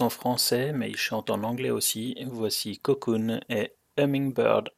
en français mais il chante en anglais aussi, voici Cocoon et Hummingbird.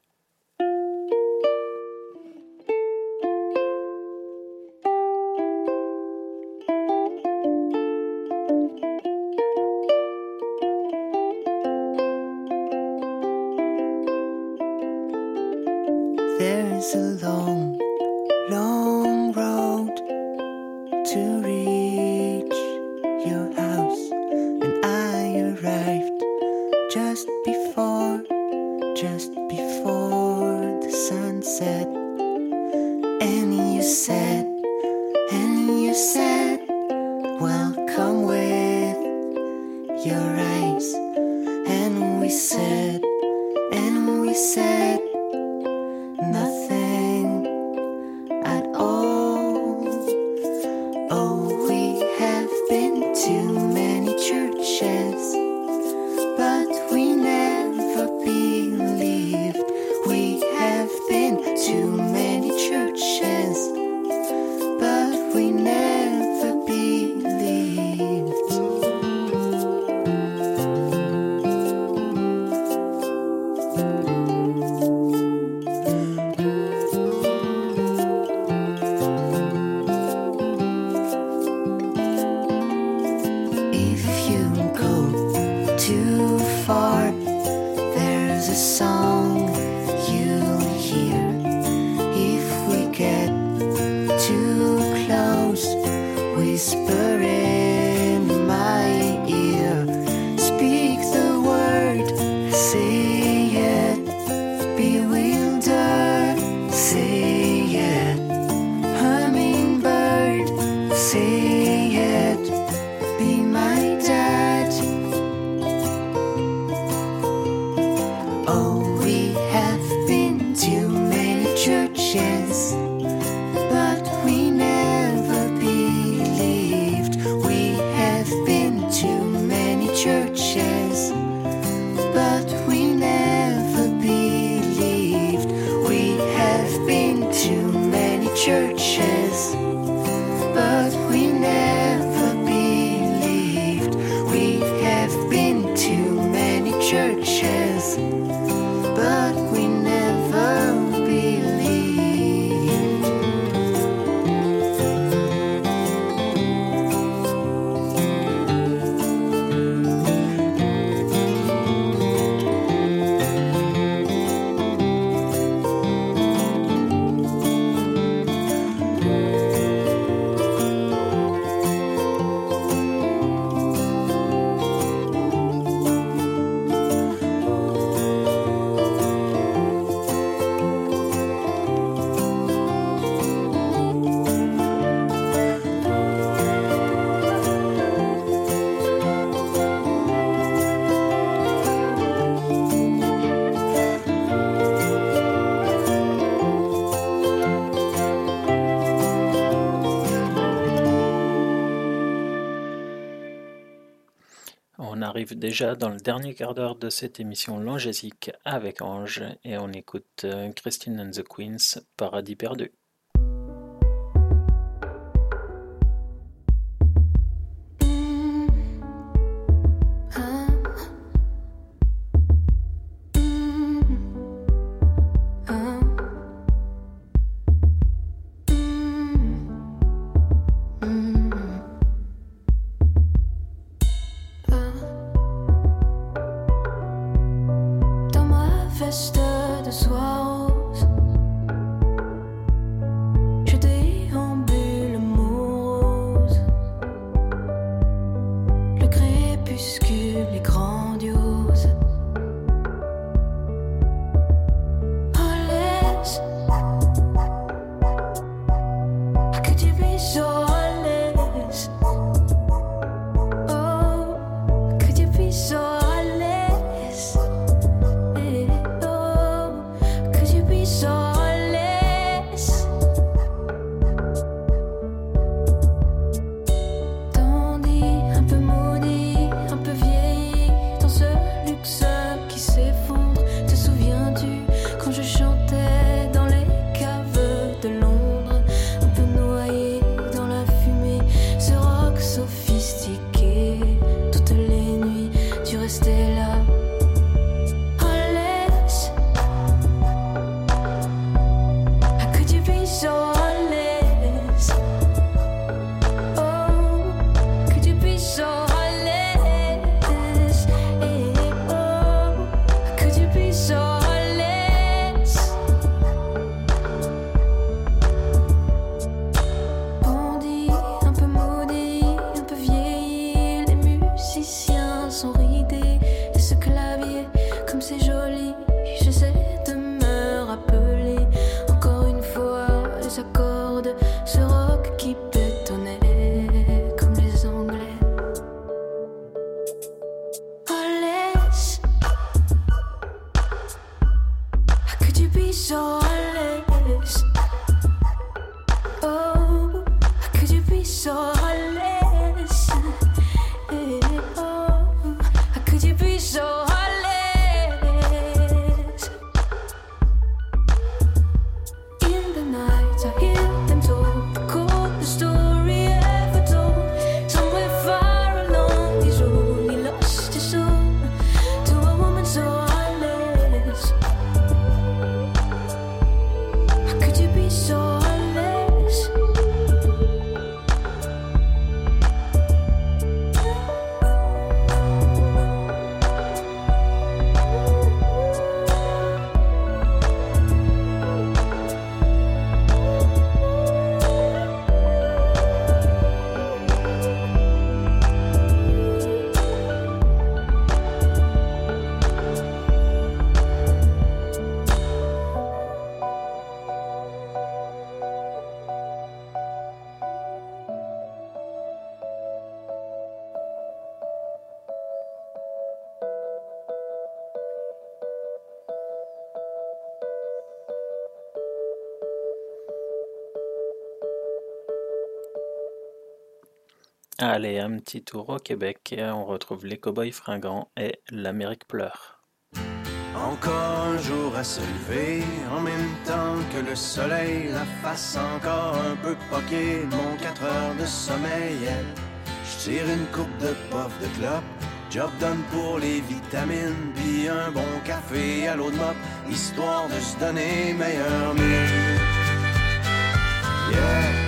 believe. déjà dans le dernier quart d'heure de cette émission Langésique avec Ange et on écoute euh, Christine and the Queens, Paradis perdu. Allez, un petit tour au Québec. On retrouve les Cowboys fringants et l'Amérique pleure. Encore un jour à se lever, en même temps que le soleil, la face encore un peu poquée mon 4 heures de sommeil. Je tire une coupe de puff de clope, job done pour les vitamines, puis un bon café à l'eau de mop, histoire de se donner meilleur mieux. Yeah.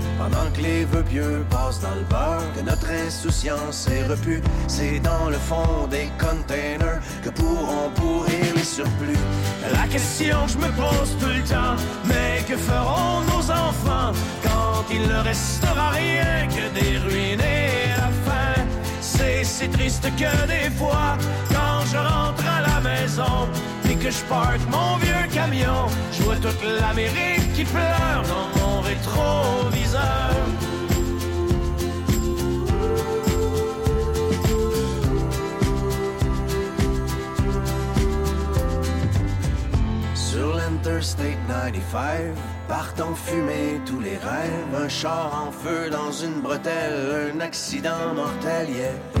Pendant que les vœux pieux passent dans le beurre, que notre insouciance est repue, c'est dans le fond des containers que pourront pourrir les surplus. La question que je me pose tout le temps, mais que feront nos enfants quand il ne restera rien que des ruines et la faim? C'est si triste que des fois, quand je rentre à la maison que je parque mon vieux camion, je vois toute l'Amérique qui pleure dans mon rétroviseur. Sur l'Interstate 95, partent en fumée tous les rêves. Un char en feu dans une bretelle, un accident mortel, yeah.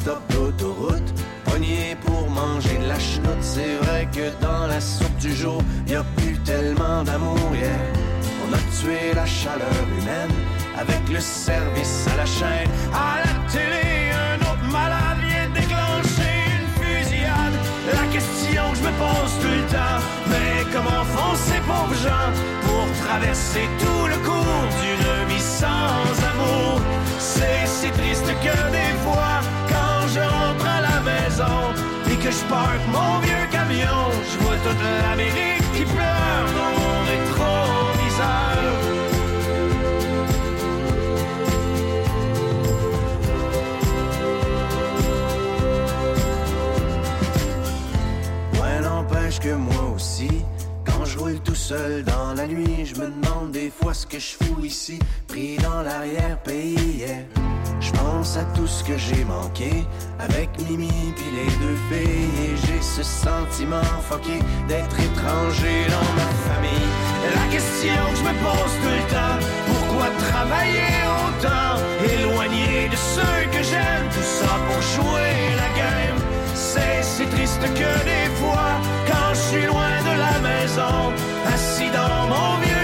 stop d'autoroute, pogné pour manger de la chenoute. C'est vrai que dans la soupe du jour, y a plus tellement d'amour, yeah. On a tué la chaleur humaine avec le service à la chaîne. À la télé, un autre malade vient déclencher une fusillade. La question que je me pose tout le temps, mais comment font ces pauvres gens pour traverser tout le cours d'une vie sans amour? C'est si triste que des fois, je rentre à la maison et que je parque mon vieux camion, je vois toute l'Amérique qui pleure dans mon rétroviseur. Ouais, n'empêche que moi aussi, quand je roule tout seul dans la nuit, je me demande des fois ce que je fous ici, pris dans l'arrière-pays. Je pense à tout ce que j'ai manqué avec Mimi puis les deux filles et j'ai ce sentiment fucké d'être étranger dans ma famille. La question que je me pose tout le temps, pourquoi travailler autant, éloigné de ceux que j'aime, tout ça pour jouer la game. C'est si triste que des fois, quand je suis loin de la maison, assis dans mon vieux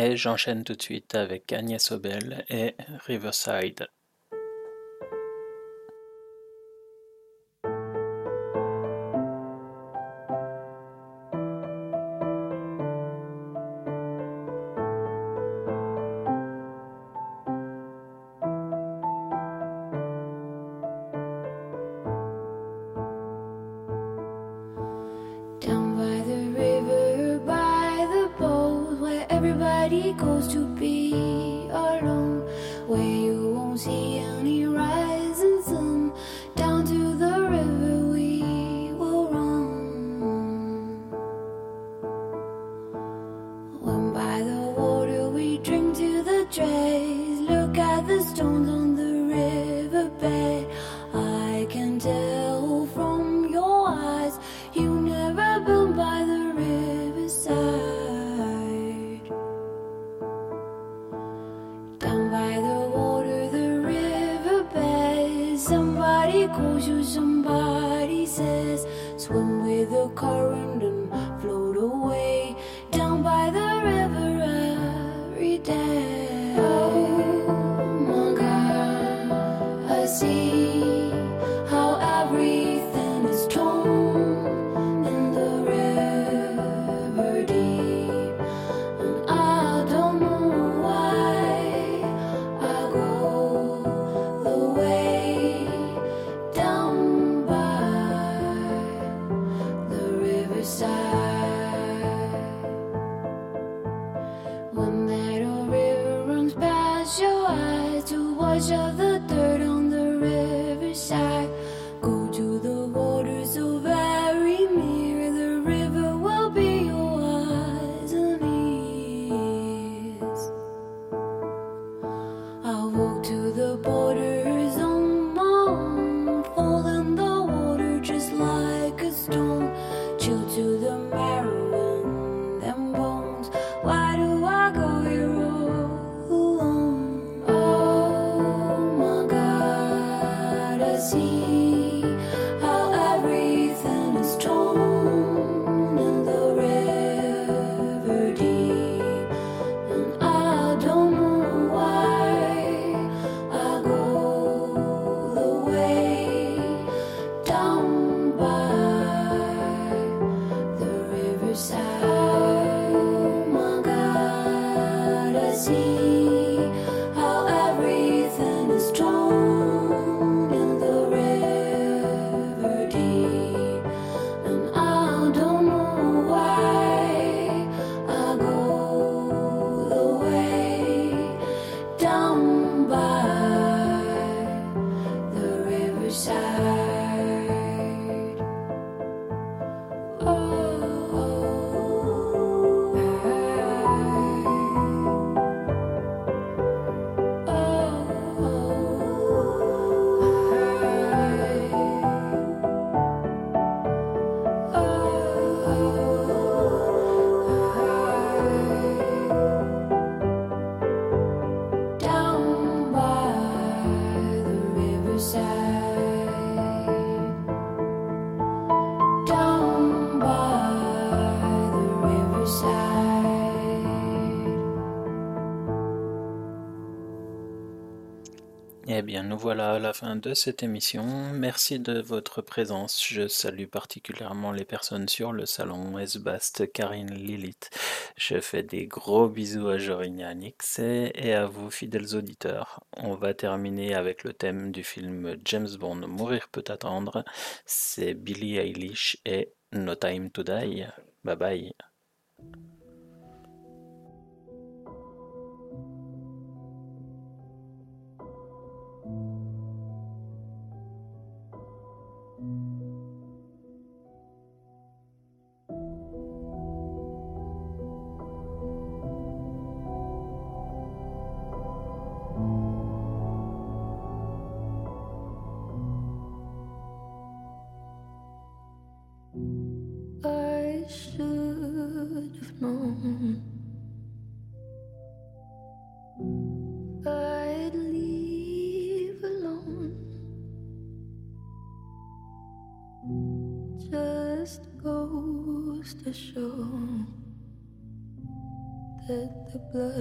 Et j'enchaîne tout de suite avec Agnès Obel et Riverside. days. Look at the stones on the voilà la fin de cette émission. Merci de votre présence. Je salue particulièrement les personnes sur le salon Esbast, Karine Lilith. Je fais des gros bisous à Jorinha Nix et à vous, fidèles auditeurs. On va terminer avec le thème du film James Bond Mourir peut attendre. C'est Billie Eilish et No Time to Die. Bye bye.